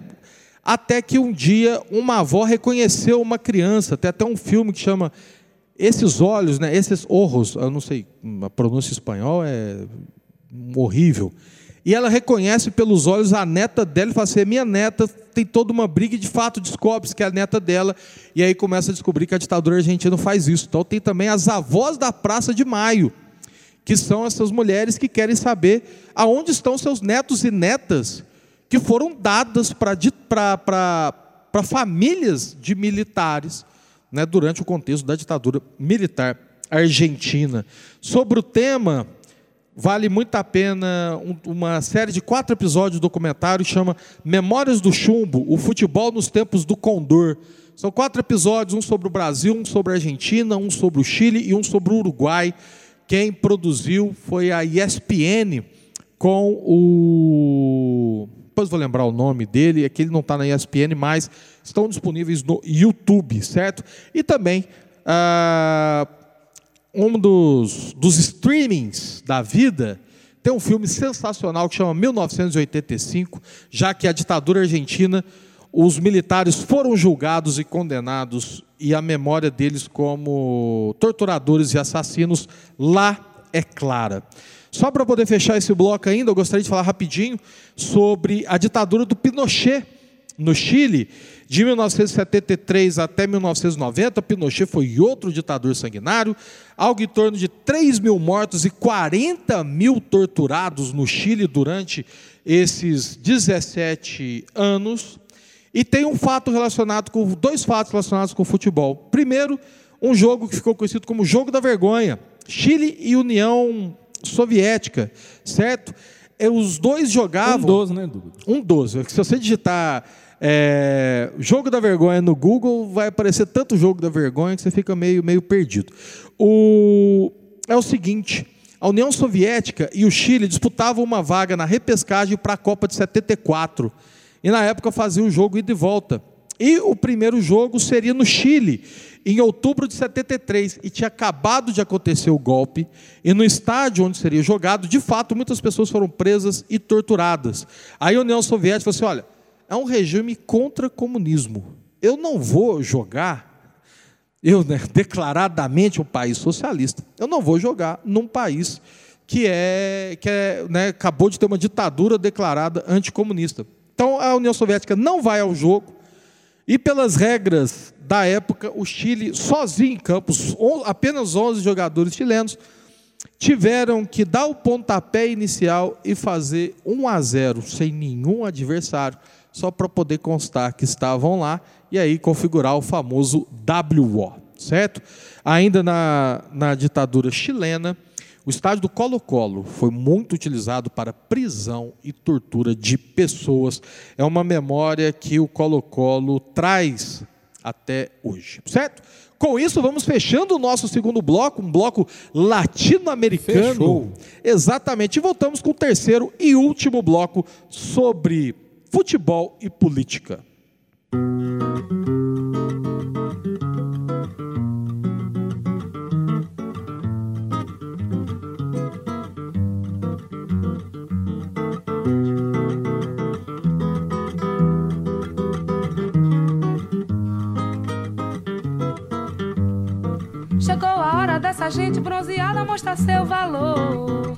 Até que um dia uma avó reconheceu uma criança. Tem até um filme que chama Esses Olhos, né? Esses Orros. Eu não sei, a pronúncia espanhol é horrível. E ela reconhece pelos olhos a neta dela e fala assim: minha neta tem toda uma briga e de fato descobre-se que é a neta dela. E aí começa a descobrir que a ditadura argentina faz isso. Então tem também as avós da Praça de Maio que são essas mulheres que querem saber aonde estão seus netos e netas que foram dadas para famílias de militares né, durante o contexto da ditadura militar argentina. Sobre o tema, vale muito a pena um, uma série de quatro episódios do documentário chama Memórias do Chumbo, o futebol nos tempos do Condor. São quatro episódios, um sobre o Brasil, um sobre a Argentina, um sobre o Chile e um sobre o Uruguai. Quem produziu foi a ESPN com o. Depois vou lembrar o nome dele, é que ele não está na ESPN, mas estão disponíveis no YouTube, certo? E também ah, um dos, dos streamings da vida tem um filme sensacional que chama 1985, já que a ditadura argentina, os militares foram julgados e condenados e a memória deles como torturadores e assassinos lá é clara. Só para poder fechar esse bloco ainda, eu gostaria de falar rapidinho sobre a ditadura do Pinochet no Chile, de 1973 até 1990. Pinochet foi outro ditador sanguinário, algo em torno de 3 mil mortos e 40 mil torturados no Chile durante esses 17 anos. E tem um fato relacionado com dois fatos relacionados com o futebol. Primeiro, um jogo que ficou conhecido como Jogo da Vergonha, Chile e União Soviética, certo? É, os dois jogavam. Um dos, né, Dudu? Um dos. Se você digitar é, Jogo da Vergonha no Google, vai aparecer tanto Jogo da Vergonha que você fica meio, meio perdido. O, é o seguinte: a União Soviética e o Chile disputavam uma vaga na repescagem para a Copa de 74. E na época fazia o jogo ida e volta. E o primeiro jogo seria no Chile, em outubro de 73. E tinha acabado de acontecer o golpe. E no estádio onde seria jogado, de fato, muitas pessoas foram presas e torturadas. Aí a União Soviética falou assim: olha, é um regime contra comunismo. Eu não vou jogar, eu né, declaradamente um país socialista, eu não vou jogar num país que é que é, né, acabou de ter uma ditadura declarada anticomunista. Então a União Soviética não vai ao jogo, e pelas regras da época, o Chile, sozinho em campos, apenas 11 jogadores chilenos, tiveram que dar o pontapé inicial e fazer 1 a 0 sem nenhum adversário, só para poder constar que estavam lá e aí configurar o famoso WO, certo? Ainda na, na ditadura chilena, o estádio do Colo-Colo foi muito utilizado para prisão e tortura de pessoas. É uma memória que o Colo-Colo traz até hoje, certo? Com isso, vamos fechando o nosso segundo bloco, um bloco latino-americano. Exatamente. E voltamos com o terceiro e último bloco sobre futebol e política. dessa gente bronzeada mostra seu valor.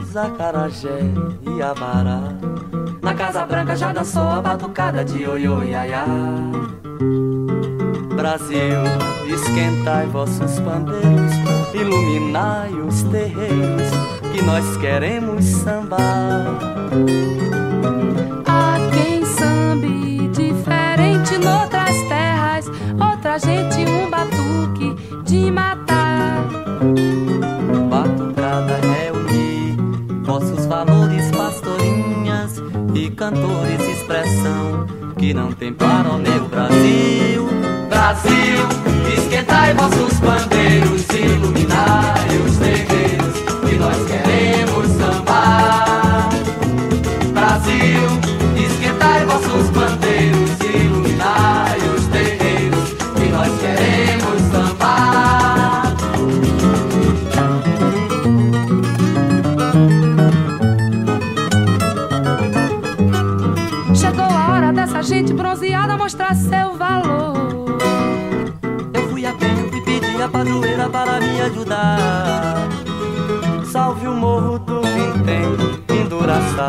acarajé e abará. Na Casa Branca já dançou a batucada de ioiô iaiá. Brasil, esquentai vossos pandeiros, iluminai os terreiros, que nós queremos sambar. Há quem sambe diferente noutras terras, outra gente um batuque de matar. Batucada reunir vossos valores, pastorinhas e cantores, expressão que não tem o meu Brasil. Brasil, esquentai vossos bandeiros, iluminai os terreiros que nós queremos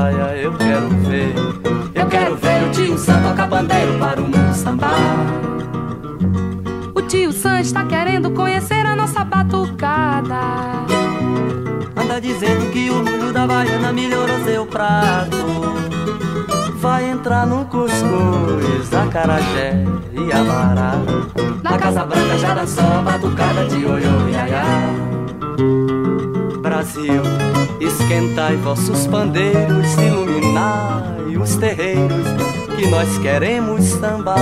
pendura a saia, eu quero ver. Eu quero ver o tio Sam tocar bandeiro para o mundo sambar. O tio Sam está querendo conhecer a nossa batucada. Anda dizendo que o molho da baiana melhorou seu prato. Vai entrar no cuscuz, acarajé e amará. Na Casa Branca já dançou a batucada de ioiô iaiá. Brasil, esquentai vossos pandeiros, iluminai os terreiros que nós queremos sambar.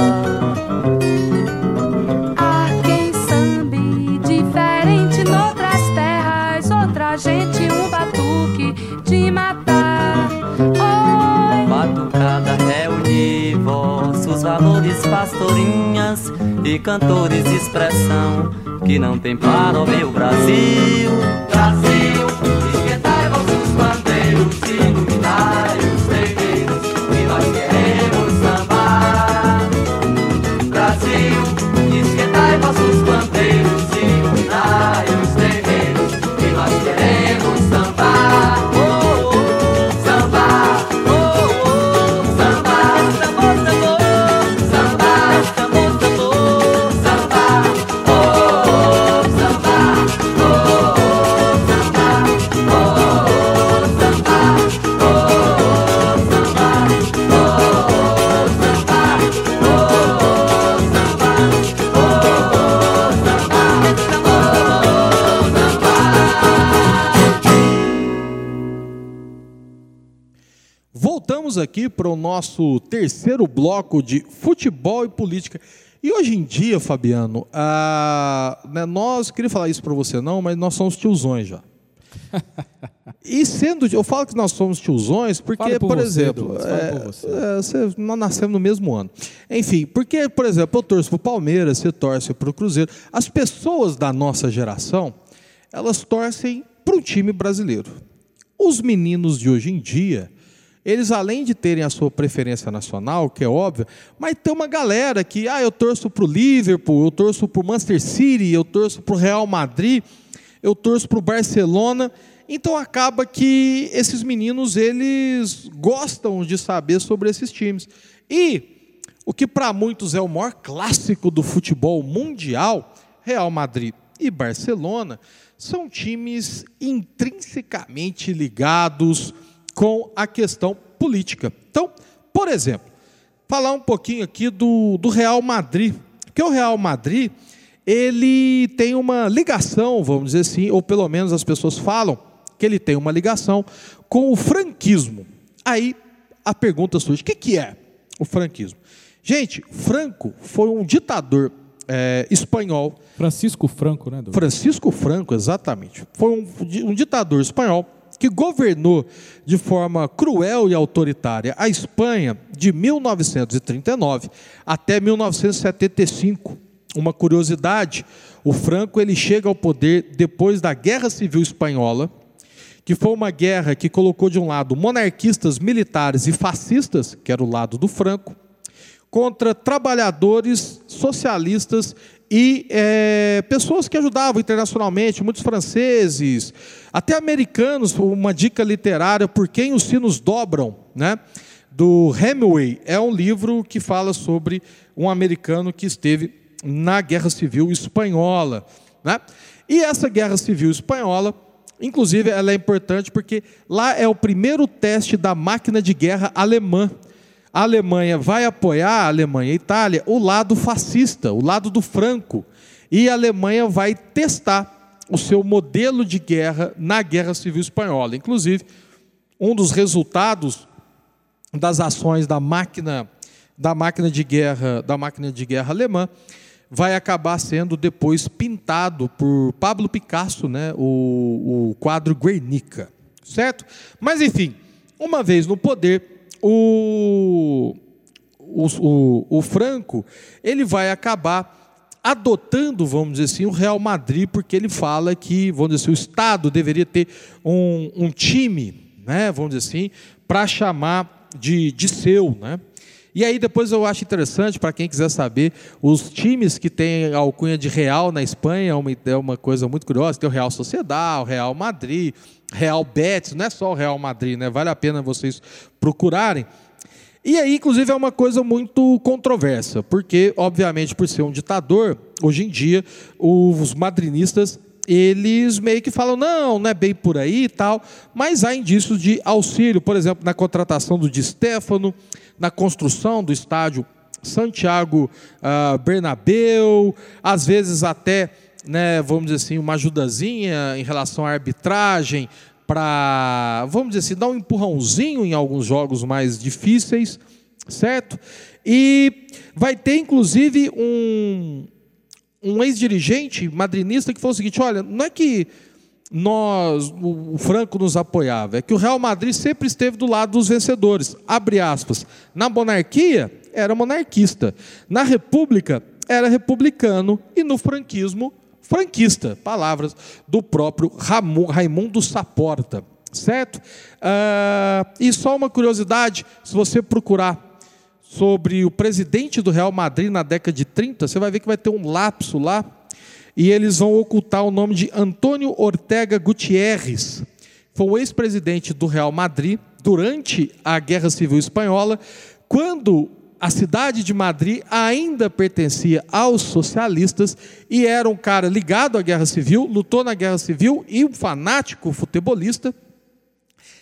Há quem sambe diferente noutras terras, outra gente um batuque de matar. Oi, Batucada reunir vossos valores, pastorinhas e cantores, expressão que não tem para o meu Brasil. Brasil, Voltamos aqui para o nosso terceiro bloco de futebol e política. E hoje em dia, Fabiano, ah, né, nós, queria falar isso para você não, mas nós somos tiozões já. E sendo, eu falo que nós somos tiozões porque, por por, você, exemplo, Douglas, é, por você. é, você- nós nascemos no mesmo ano. Enfim, porque, por exemplo, eu torço para o Palmeiras, você torce para o Cruzeiro. As pessoas da nossa geração, elas torcem para um time brasileiro. Os meninos de hoje em dia, eles além de terem a sua preferência nacional, que é óbvio, mas tem uma galera que, ah, eu torço para o Liverpool, eu torço para o Manchester City, eu torço para o Real Madrid, eu torço para o Barcelona. Então acaba que esses meninos eles gostam de saber sobre esses times. E o que para muitos é o maior clássico do futebol mundial, Real Madrid e Barcelona, são times intrinsecamente ligados com a questão política. Então, por exemplo, falar um pouquinho aqui do, do Real Madrid. Porque o Real Madrid, ele tem uma ligação, vamos dizer assim, ou pelo menos as pessoas falam que ele tem uma ligação com o franquismo. Aí a pergunta surge: o que, que é o franquismo? Gente, Franco foi um ditador eh, espanhol Francisco Franco, né? Francisco Franco, exatamente. Foi um, um ditador espanhol que governou de forma cruel e autoritária a Espanha de 1939 até 1975. Uma curiosidade, o Franco ele chega ao poder depois da Guerra Civil Espanhola, que foi uma guerra que colocou de um lado monarquistas militares e fascistas, que era o lado do Franco, contra trabalhadores socialistas e é, pessoas que ajudavam internacionalmente, muitos franceses, até americanos. Uma dica literária, Por Quem os Sinos Dobram, né? do Hemingway, é um livro que fala sobre um americano que esteve na Guerra Civil Espanhola. Né? E essa Guerra Civil Espanhola, inclusive, ela é importante porque lá é o primeiro teste da máquina de guerra alemã a Alemanha vai apoiar, a Alemanha e a Itália, o lado fascista, o lado do Franco. E a Alemanha vai testar o seu modelo de guerra na Guerra Civil Espanhola. Inclusive, um dos resultados das ações da máquina da máquina de guerra da máquina de guerra alemã vai acabar sendo depois pintado por Pablo Picasso, né, o, o quadro Guernica, certo? Mas enfim, uma vez no poder, o, o, o, o Franco ele vai acabar adotando, vamos dizer assim, o Real Madrid, porque ele fala que, vamos dizer assim, o Estado deveria ter um, um time, né, vamos dizer assim, para chamar de, de seu, né? E aí depois eu acho interessante, para quem quiser saber, os times que têm alcunha de Real na Espanha, é uma, é uma coisa muito curiosa, tem o Real Sociedade, o Real Madrid, Real Betis, não é só o Real Madrid, né? Vale a pena vocês procurarem. E aí, inclusive, é uma coisa muito controversa, porque, obviamente, por ser um ditador, hoje em dia, os madrinistas eles meio que falam, não, não é bem por aí e tal, mas há indícios de auxílio, por exemplo, na contratação do Di Stefano, na construção do estádio Santiago uh, Bernabeu, às vezes até né, vamos dizer assim, uma ajudazinha em relação à arbitragem, para, vamos dizer assim, dar um empurrãozinho em alguns jogos mais difíceis, certo? E vai ter, inclusive, um, um ex-dirigente madrinista que falou o seguinte: olha, não é que nós, o Franco nos apoiava, é que o Real Madrid sempre esteve do lado dos vencedores. Abre aspas. Na monarquia, era monarquista. Na república, era republicano. E no franquismo, franquista, palavras do próprio Raimundo Saporta, certo? Uh, e só uma curiosidade, se você procurar sobre o presidente do Real Madrid na década de 30, você vai ver que vai ter um lapso lá, e eles vão ocultar o nome de Antônio Ortega Gutierrez, foi o ex-presidente do Real Madrid durante a Guerra Civil Espanhola, quando a cidade de Madrid ainda pertencia aos socialistas e era um cara ligado à guerra civil, lutou na guerra civil e um fanático futebolista.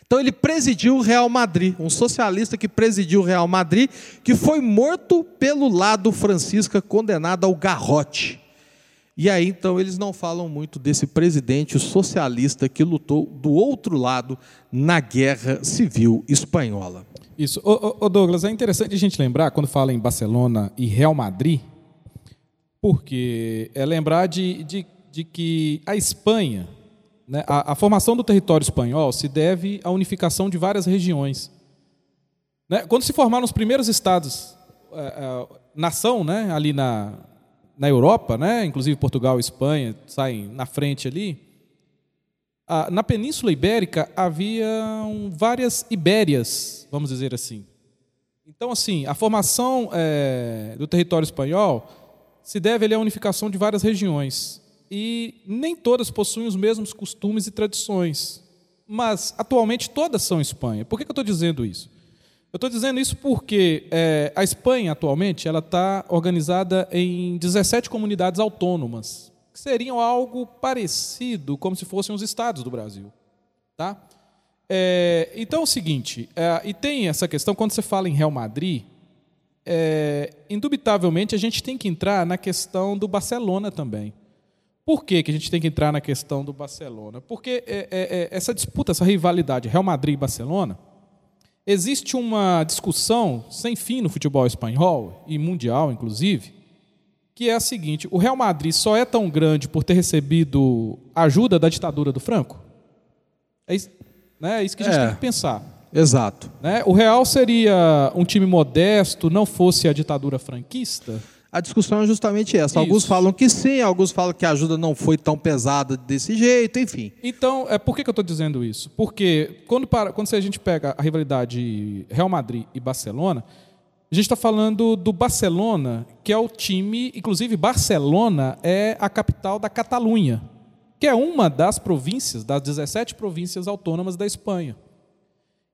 Então ele presidiu o Real Madrid, um socialista que presidiu o Real Madrid, que foi morto pelo lado francisca, condenado ao garrote. E aí então eles não falam muito desse presidente socialista que lutou do outro lado na Guerra Civil Espanhola. Isso. Ô, ô, Douglas, é interessante a gente lembrar, quando fala em Barcelona e Real Madrid, porque é lembrar de, de, de que a Espanha, né, a, a, formação do território espanhol se deve à unificação de várias regiões. Né? Quando se formaram os primeiros estados, é, é, nação né, ali na, na Europa, né, inclusive Portugal e Espanha saem na frente ali, na Península Ibérica havia várias Ibérias, vamos dizer assim. Então, assim, a formação é, do território espanhol se deve ali, à unificação de várias regiões. E nem todas possuem os mesmos costumes e tradições. Mas, atualmente, todas são Espanha. Por que, que eu estou dizendo isso? Eu estou dizendo isso porque é, a Espanha, atualmente, ela está organizada em 17 comunidades autônomas que seriam algo parecido, como se fossem os estados do Brasil. Tá? É, então é o seguinte, é, e tem essa questão, quando você fala em Real Madrid, é, indubitavelmente a gente tem que entrar na questão do Barcelona também. Por que, que a gente tem que entrar na questão do Barcelona? Porque é, é, é, essa disputa, essa rivalidade Real Madrid e Barcelona, existe uma discussão sem fim no futebol espanhol e mundial, inclusive, que é a seguinte: o Real Madrid só é tão grande por ter recebido ajuda da ditadura do Franco? É isso? Né? É isso que a gente É. tem que pensar. Exato. Né? O Real seria um time modesto, não fosse a ditadura franquista? A discussão é justamente essa. Alguns Isso. falam que sim, alguns falam que a ajuda não foi tão pesada desse jeito, enfim. Então, é, por que, que eu estou dizendo isso? Porque quando, para, quando a gente pega a rivalidade Real Madrid e Barcelona, a gente está falando do Barcelona, que é o time, inclusive Barcelona é a capital da Catalunha, que é uma das províncias, das 17 províncias autônomas da Espanha.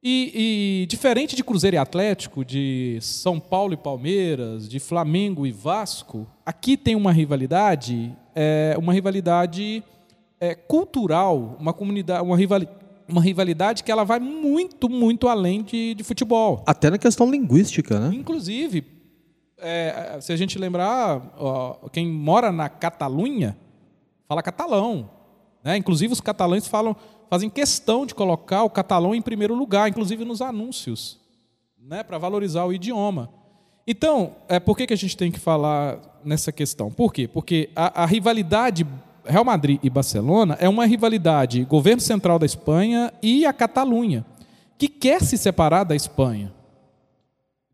E, e diferente de Cruzeiro e Atlético, de São Paulo e Palmeiras, de Flamengo e Vasco, aqui tem uma rivalidade, é, uma rivalidade é, cultural, uma comunidade, uma, rivali- uma rivalidade que ela vai muito, muito além de, de futebol. Até na questão linguística, né? Inclusive, é, se a gente lembrar, ó, quem mora na Catalunha fala catalão. Né? Inclusive, os catalães falam, fazem questão de colocar o catalão em primeiro lugar, inclusive nos anúncios, né? para valorizar o idioma. Então, é, por que, que a gente tem que falar nessa questão? Por quê? Porque a, a rivalidade Real Madrid e Barcelona é uma rivalidade governo central da Espanha e a Catalunha, que quer se separar da Espanha.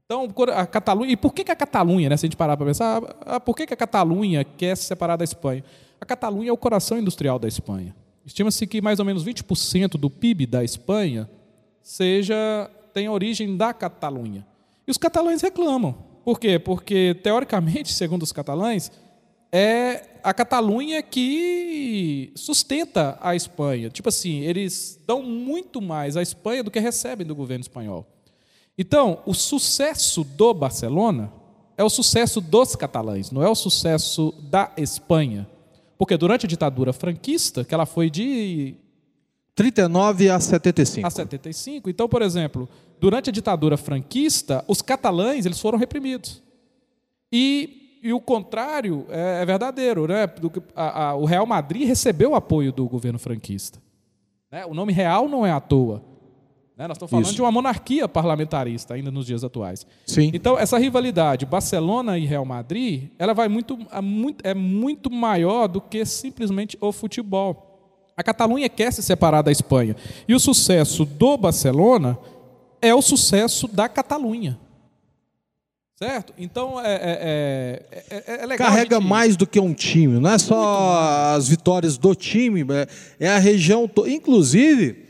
Então, a Catalunha. E por que, a Catalunha, né? Se a gente parar para pensar, ah, por que, que a Catalunha quer se separar da Espanha? A Catalunha é o coração industrial da Espanha. Estima-se que mais ou menos 20% do PIB da Espanha seja tem origem da Catalunha. E os catalães reclamam. Por quê? Porque, teoricamente, segundo os catalães, é a Catalunha que sustenta a Espanha. Tipo assim, eles dão muito mais à Espanha do que recebem do governo espanhol. Então, o sucesso do Barcelona é o sucesso dos catalães, não é o sucesso da Espanha. Porque durante a ditadura franquista, que ela foi de 39 a 75. a 75, então, por exemplo, durante a ditadura franquista, os catalães eles foram reprimidos. E, e o contrário é, é verdadeiro. Né? Do a- a- o Real Madrid recebeu o apoio do governo franquista. Né? O nome real não é à toa. Né? Nós estamos falando Isso. de uma monarquia parlamentarista ainda nos dias atuais. Sim. Então, essa rivalidade Barcelona e Real Madrid, ela vai muito- é muito maior do que simplesmente o futebol. A Catalunha quer se separar da Espanha. E o sucesso do Barcelona é o sucesso da Catalunha. Certo? Então, é, é, é, é- é legal. Carrega gente- mais do que um time, não é só as vitórias do time, é- é a região toda. Inclusive,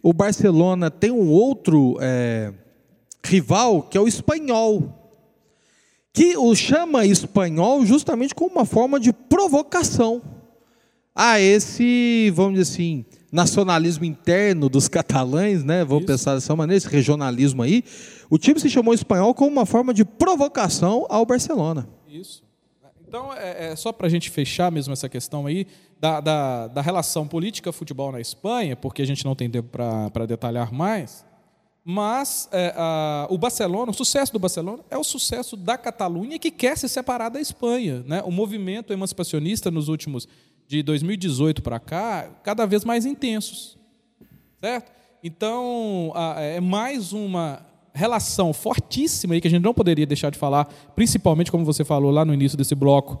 o Barcelona tem um outro é, rival, que é o espanhol, que o chama espanhol justamente como uma forma de provocação a esse, vamos dizer assim, nacionalismo interno dos catalães, né? Vou pensar dessa maneira, esse regionalismo aí. O time se chamou espanhol como uma forma de provocação ao Barcelona. Isso. Então, é, é só para a gente fechar mesmo essa questão aí da, da, da relação política-futebol na Espanha, porque a gente não tem tempo para detalhar mais, mas é, a- o Barcelona, o sucesso do Barcelona é o sucesso da Catalunha que quer se separar da Espanha. Né? O movimento emancipacionista nos últimos, de 2018 para cá, cada vez mais intensos. Certo? Então, é mais uma relação fortíssima aí que a gente não poderia deixar de falar, principalmente como você falou lá no início desse bloco,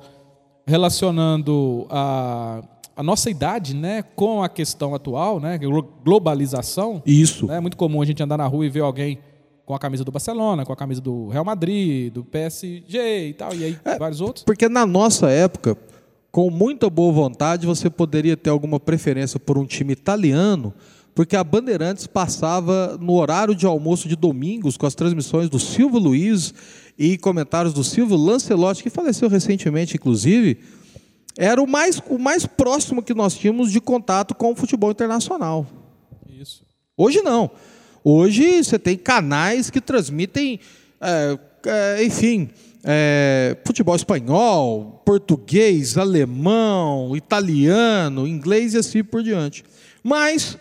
relacionando a, a nossa idade, né, com a questão atual, né, glo- globalização. Isso. É muito comum a gente andar na rua e ver alguém com a camisa do Barcelona, com a camisa do Real Madrid, do PSG e tal, e aí vários outros. Porque na nossa época, com muita boa vontade, você poderia ter alguma preferência por um time italiano, porque a Bandeirantes passava no horário de almoço de domingos com as transmissões do Silvio Luiz e comentários do Silvio Lancelotti, que faleceu recentemente, inclusive, era o mais, o mais próximo que nós tínhamos de contato com o futebol internacional. Isso. Hoje não. Hoje você tem canais que transmitem, é, é, enfim, é, futebol espanhol, português, alemão, italiano, inglês e assim por diante. Mas,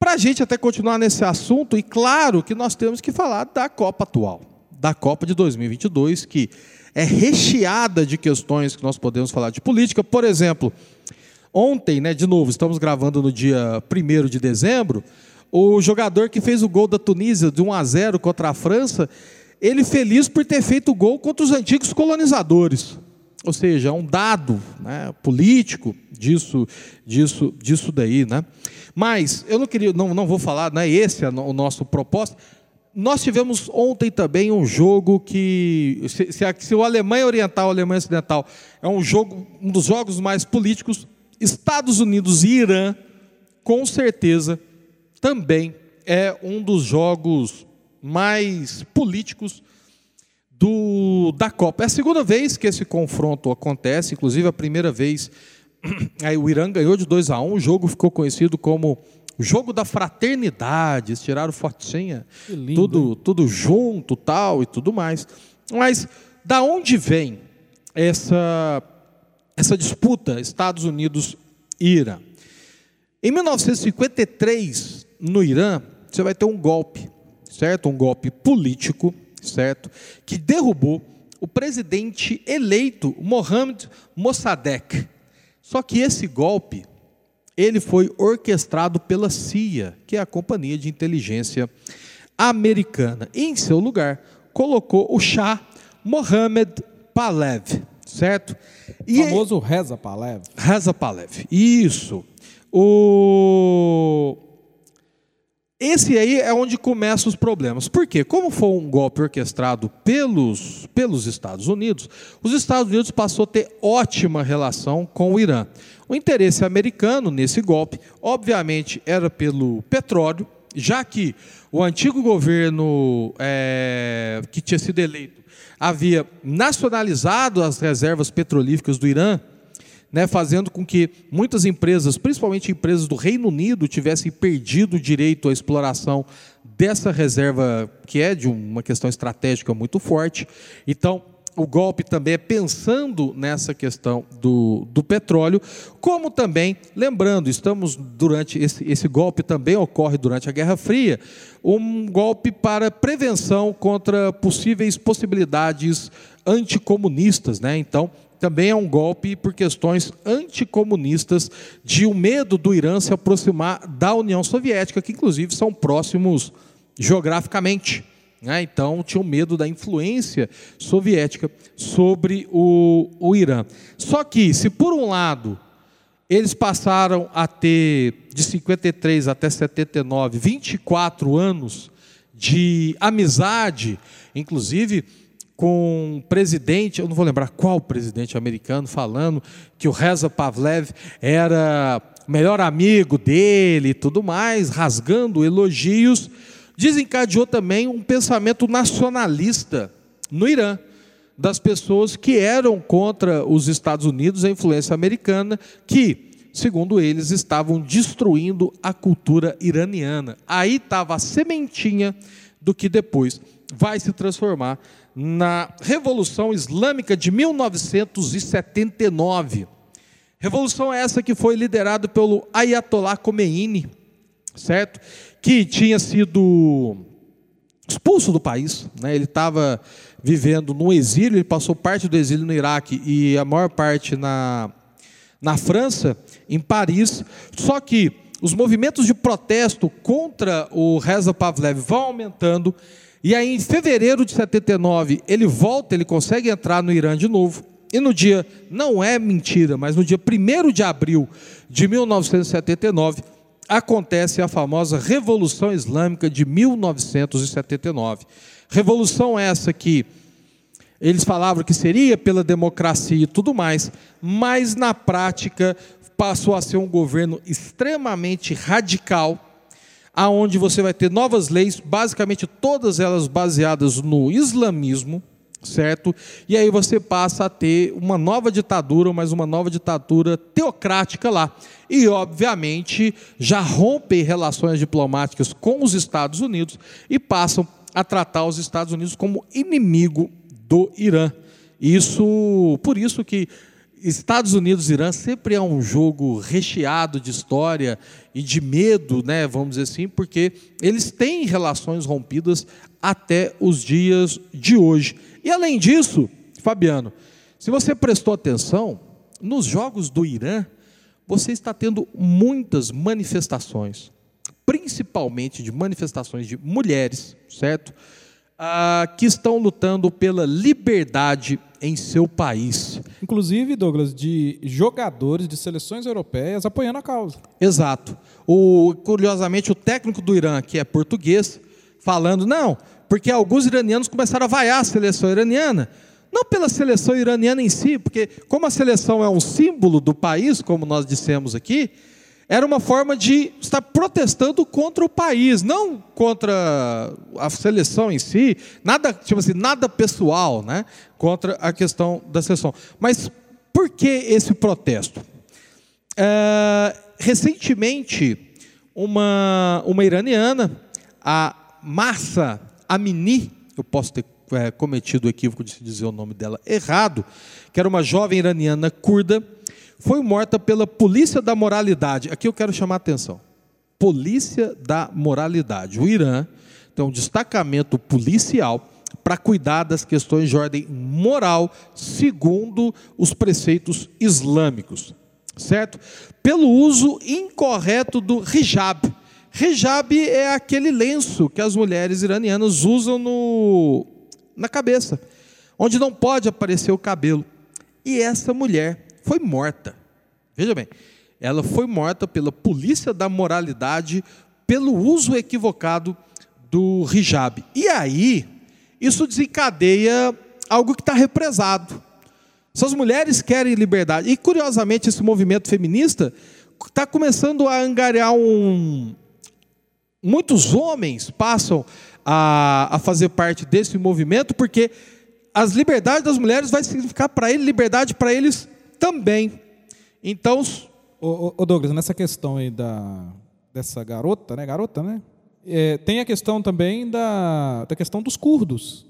para a gente até continuar nesse assunto, e claro que nós temos que falar da Copa atual, da Copa de 2022, que é recheada de questões que nós podemos falar de política. Por exemplo, ontem, né, de novo, estamos gravando no dia 1 de dezembro, o jogador que fez o gol da Tunísia de 1 a 0 contra a França, ele feliz por ter feito gol contra os antigos colonizadores. ou seja, um dado né, político disso, disso, disso daí, né? Mas eu não queria, não, não vou falar, não é esse o nosso propósito. Nós tivemos ontem também um jogo que, se, se, se o Alemanha Oriental, o Alemanha Ocidental é um jogo, um dos jogos mais políticos, Estados Unidos e Irã, com certeza, também é um dos jogos mais políticos do, da Copa. É a segunda vez que esse confronto acontece, inclusive a primeira vez aí o Irã ganhou de 2 a 1 um, o jogo ficou conhecido como o jogo da fraternidade, eles tiraram fotinha, lindo, tudo, tudo junto, tal e tudo mais. Mas da onde vem essa essa disputa Estados Unidos e Irã? Em 1953, no Irã, você vai ter um golpe, certo? Um golpe político certo? Que derrubou o presidente eleito Mohamed Mossadegh. Só que esse golpe ele foi orquestrado pela CIA, que é a companhia de inteligência americana. E em seu lugar colocou o Shah Mohammed Palev, certo? E o famoso Reza Palev. Reza Palev, isso. O esse aí é onde começam os problemas. Por quê? Como foi um golpe orquestrado pelos, pelos Estados Unidos, os Estados Unidos passou a ter ótima relação com o Irã. O interesse americano nesse golpe, obviamente, era pelo petróleo, já que o antigo governo é, que tinha sido eleito havia nacionalizado as reservas petrolíferas do Irã né, fazendo com que muitas empresas, principalmente empresas do Reino Unido, tivessem perdido o direito à exploração dessa reserva, que é de uma questão estratégica muito forte. Então, o golpe também é pensando nessa questão do, do petróleo, como também, lembrando, estamos durante esse, esse golpe também ocorre durante a Guerra Fria, um golpe para prevenção contra possíveis possibilidades anticomunistas, né? Então, também é um golpe por questões anticomunistas de o um medo do Irã se aproximar da União Soviética, que inclusive são próximos geograficamente. Né? Então, tinham medo da influência soviética sobre o, o Irã. Só que, se por um lado eles passaram a ter, de 53 até 79, 24 anos de amizade, inclusive com um presidente, eu não vou lembrar qual presidente americano, falando que o Reza Pavlev era melhor amigo dele e tudo mais, rasgando elogios, desencadeou também um pensamento nacionalista no Irã, das pessoas que eram contra os Estados Unidos, a influência americana, que, segundo eles, estavam destruindo a cultura iraniana. Aí estava a sementinha do que depois vai se transformar na Revolução Islâmica de 1979. Revolução essa que foi liderada pelo Ayatollah Khomeini, certo? Que tinha sido expulso do país, né? Ele estava vivendo no exílio, ele passou parte do exílio no Iraque e a maior parte na, na França, em Paris. Só que os movimentos de protesto contra o Reza Pavlev vão aumentando e aí, em fevereiro de 79, ele volta, ele consegue entrar no Irã de novo. E no dia, não é mentira, mas no dia 1 de abril de 1979, acontece a famosa Revolução Islâmica de 1979. Revolução essa que eles falavam que seria pela democracia e tudo mais, mas na prática passou a ser um governo extremamente radical, aonde você vai ter novas leis, basicamente todas elas baseadas no islamismo, certo? E aí você passa a ter uma nova ditadura, mas uma nova ditadura teocrática lá. E, obviamente, já rompem relações diplomáticas com os Estados Unidos e passam a tratar os Estados Unidos como inimigo do Irã. Isso, por isso que Estados Unidos e Irã sempre é um jogo recheado de história e de medo, né, vamos dizer assim, porque eles têm relações rompidas até os dias de hoje. E além disso, Fabiano, se você prestou atenção, nos jogos do Irã, você está tendo muitas manifestações, principalmente de manifestações de mulheres, certo? ah, que estão lutando pela liberdade em seu país. Inclusive, Douglas, de jogadores de seleções europeias apoiando a causa. Exato. O, curiosamente, o técnico do Irã, que é português, falando, não, porque alguns iranianos começaram a vaiar a seleção iraniana. Não pela seleção iraniana em si, porque como a seleção é um símbolo do país, como nós dissemos aqui, era uma forma de estar protestando contra o país, não contra a seleção em si, nada, tipo assim, nada pessoal, né, contra a questão da seleção. Mas por que esse protesto? É, recentemente, uma, uma iraniana, a Massa Amini, eu posso ter é, cometido o equívoco de dizer o nome dela errado, que era uma jovem iraniana curda, foi morta pela polícia da moralidade. Aqui eu quero chamar a atenção. Polícia da moralidade. O Irã tem um destacamento policial para cuidar das questões de ordem moral, segundo os preceitos islâmicos, certo? Pelo uso incorreto do hijab. Hijab é aquele lenço que as mulheres iranianas usam no, na cabeça, onde não pode aparecer o cabelo. E essa mulher foi morta. Veja bem, ela foi morta pela polícia da moralidade pelo uso equivocado do hijab. E aí, isso desencadeia algo que está represado. Essas mulheres querem liberdade. E, curiosamente, esse movimento feminista está começando a angariar um. Muitos homens passam a, a fazer parte desse movimento, porque as liberdades das mulheres vai significar para ele liberdade para eles também. Então. Ô, Douglas, nessa questão aí da, dessa garota, né? Garota, né? É, tem a questão também da, da questão dos curdos.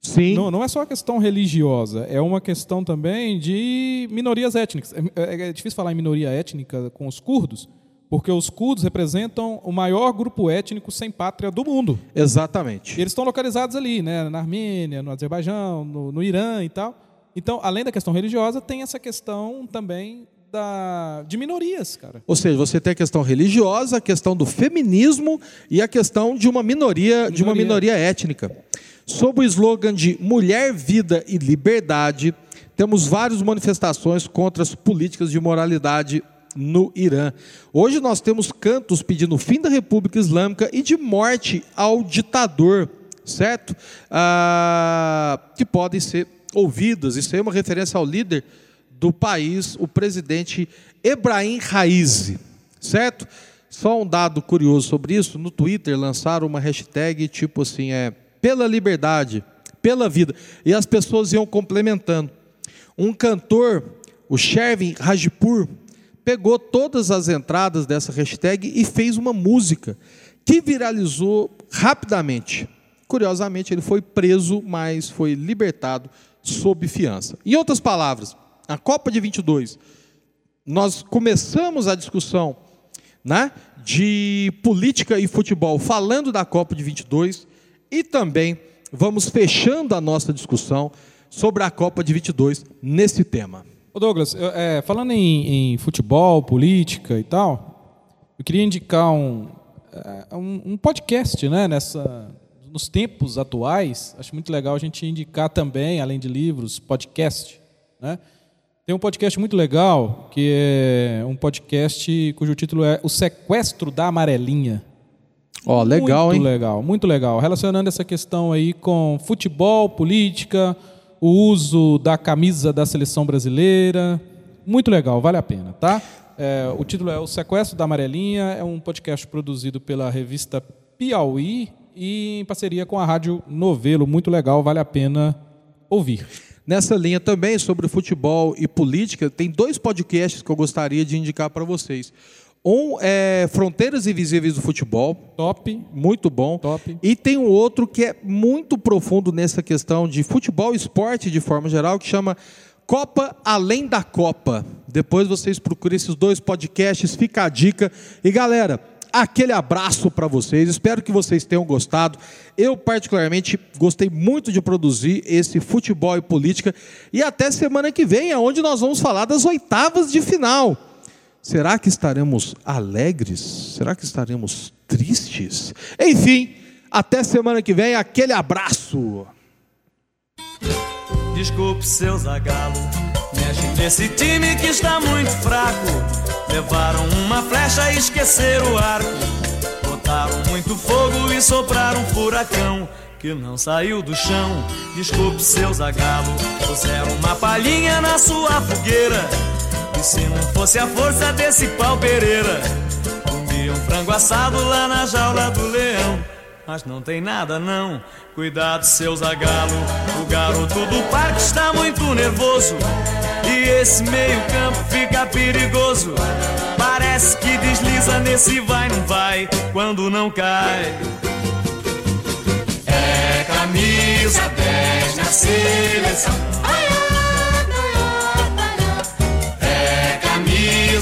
Sim. Não, não é só a questão religiosa, é uma questão também de minorias étnicas. É, é, é difícil falar em minoria étnica com os curdos, porque os curdos representam o maior grupo étnico sem pátria do mundo. Exatamente. E eles estão localizados ali, né, na Armênia, no Azerbaijão, no, no Irã e tal. Então, além da questão religiosa, tem essa questão também da, de minorias, cara. Ou seja, você tem a questão religiosa, a questão do feminismo e a questão de uma minoria, minoria. de uma minoria étnica. Sob o slogan de mulher, vida e liberdade, temos várias manifestações contra as políticas de moralidade no Irã. Hoje nós temos cantos pedindo fim da República Islâmica e de morte ao ditador, certo? Ah, que podem ser ouvidas. Isso aí é uma referência ao líder do país, o presidente Ebrahim Raisi, certo? Só um dado curioso sobre isso, no Twitter lançaram uma hashtag tipo assim, é pela liberdade, pela vida, e as pessoas iam complementando. Um cantor, o Shervin Rajpur, pegou todas as entradas dessa hashtag e fez uma música que viralizou rapidamente. Curiosamente, ele foi preso, mas foi libertado sob fiança. Em outras palavras, a Copa de 22, nós começamos a discussão né, de política e futebol falando da Copa de 22 e também vamos fechando a nossa discussão sobre a Copa de 22 nesse tema. Ô Douglas, eu, é, falando em, em, futebol, política e tal, eu queria indicar um, é, um, um podcast né, nessa, nos tempos atuais, acho muito legal a gente indicar também, além de livros, podcast. Né? Tem um podcast muito legal, que é um podcast cujo título é O Sequestro da Amarelinha. Ó, oh, legal, muito hein? Muito legal, muito legal. Relacionando essa questão aí com futebol, política, o uso da camisa da seleção brasileira. Muito legal, vale a pena, tá? É, o título é O Sequestro da Amarelinha, é um podcast produzido pela revista Piauí, e em parceria com a Rádio Novelo, muito legal, vale a pena ouvir. Nessa linha também sobre futebol e política, tem dois podcasts que eu gostaria de indicar para vocês. Um é Fronteiras Invisíveis do Futebol. Top. Muito bom. Top. E tem um outro que é muito profundo nessa questão de futebol e esporte de forma geral, que chama Copa Além da Copa. Depois vocês procurem esses dois podcasts, fica a dica. E galera, aquele abraço para vocês. Espero que vocês tenham gostado. Eu, particularmente, gostei muito de produzir esse futebol e política. E até semana que vem, onde nós vamos falar das oitavas de final. Será que estaremos alegres? Será que estaremos tristes? Enfim, até semana que vem. Aquele abraço. Desculpe, seu zagalo. Mexe nesse time que está muito fraco. Levaram uma flecha e esqueceram o arco. Botaram muito fogo e sopraram um furacão que não saiu do chão. Desculpe, seu zagalo. Puseram uma palhinha na sua fogueira. E se não fosse a força desse pau Pereira, comiam frango assado lá na jaula do leão mas não tem nada não. Cuidado, seu zagalo. O garoto do parque está muito nervoso. E esse meio-campo fica perigoso. Parece que desliza nesse vai, não vai, quando não cai. É camisa 10 na seleção. É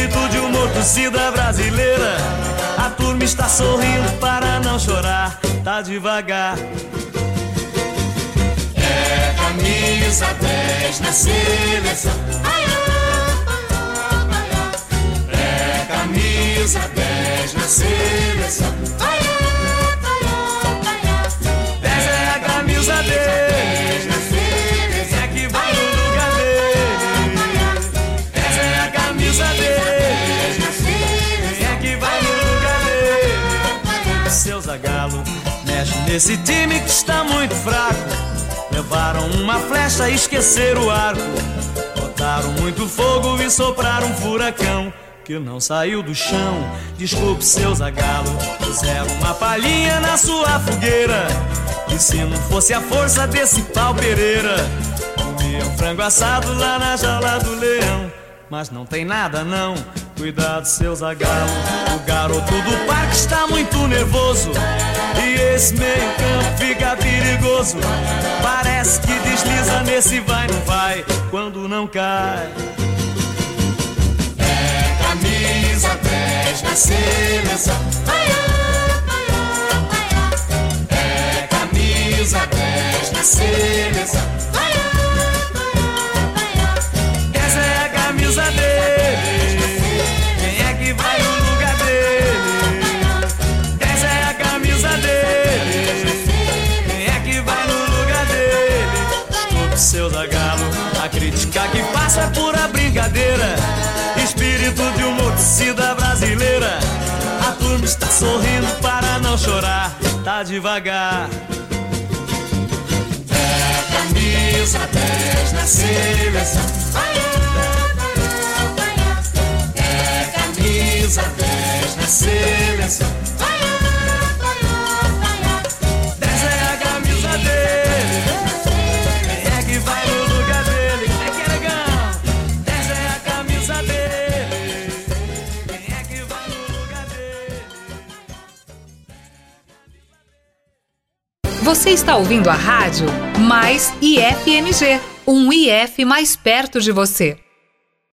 Espírito de uma torcida brasileira. A turma está sorrindo para não chorar. Tá devagar. É camisa 10 na seleção. É camisa 10 na seleção. Nesse time que está muito fraco. Levaram uma flecha e esqueceram o arco. Botaram muito fogo e sopraram um furacão que não saiu do chão. Desculpe, seu Zagalo, puseram uma palhinha na sua fogueira. E se não fosse a força desse pau Pereira, comiam frango assado lá na jaula do leão. Mas não tem nada não Cuidado, seu zagalo. O garoto do parque está muito nervoso. E esse meio campo fica perigoso. Parece que desliza nesse vai, não vai, quando não cai. É camisa 10 na seleção. É camisa 10 na seleção. Crítica que faço é pura brincadeira. Espírito de uma brasileira. A turma está sorrindo para não chorar, tá devagar. É camisa 10 na seleção. É camisa 10 na seleção. Você está ouvindo a rádio Mais IFMG, um IF mais perto de você.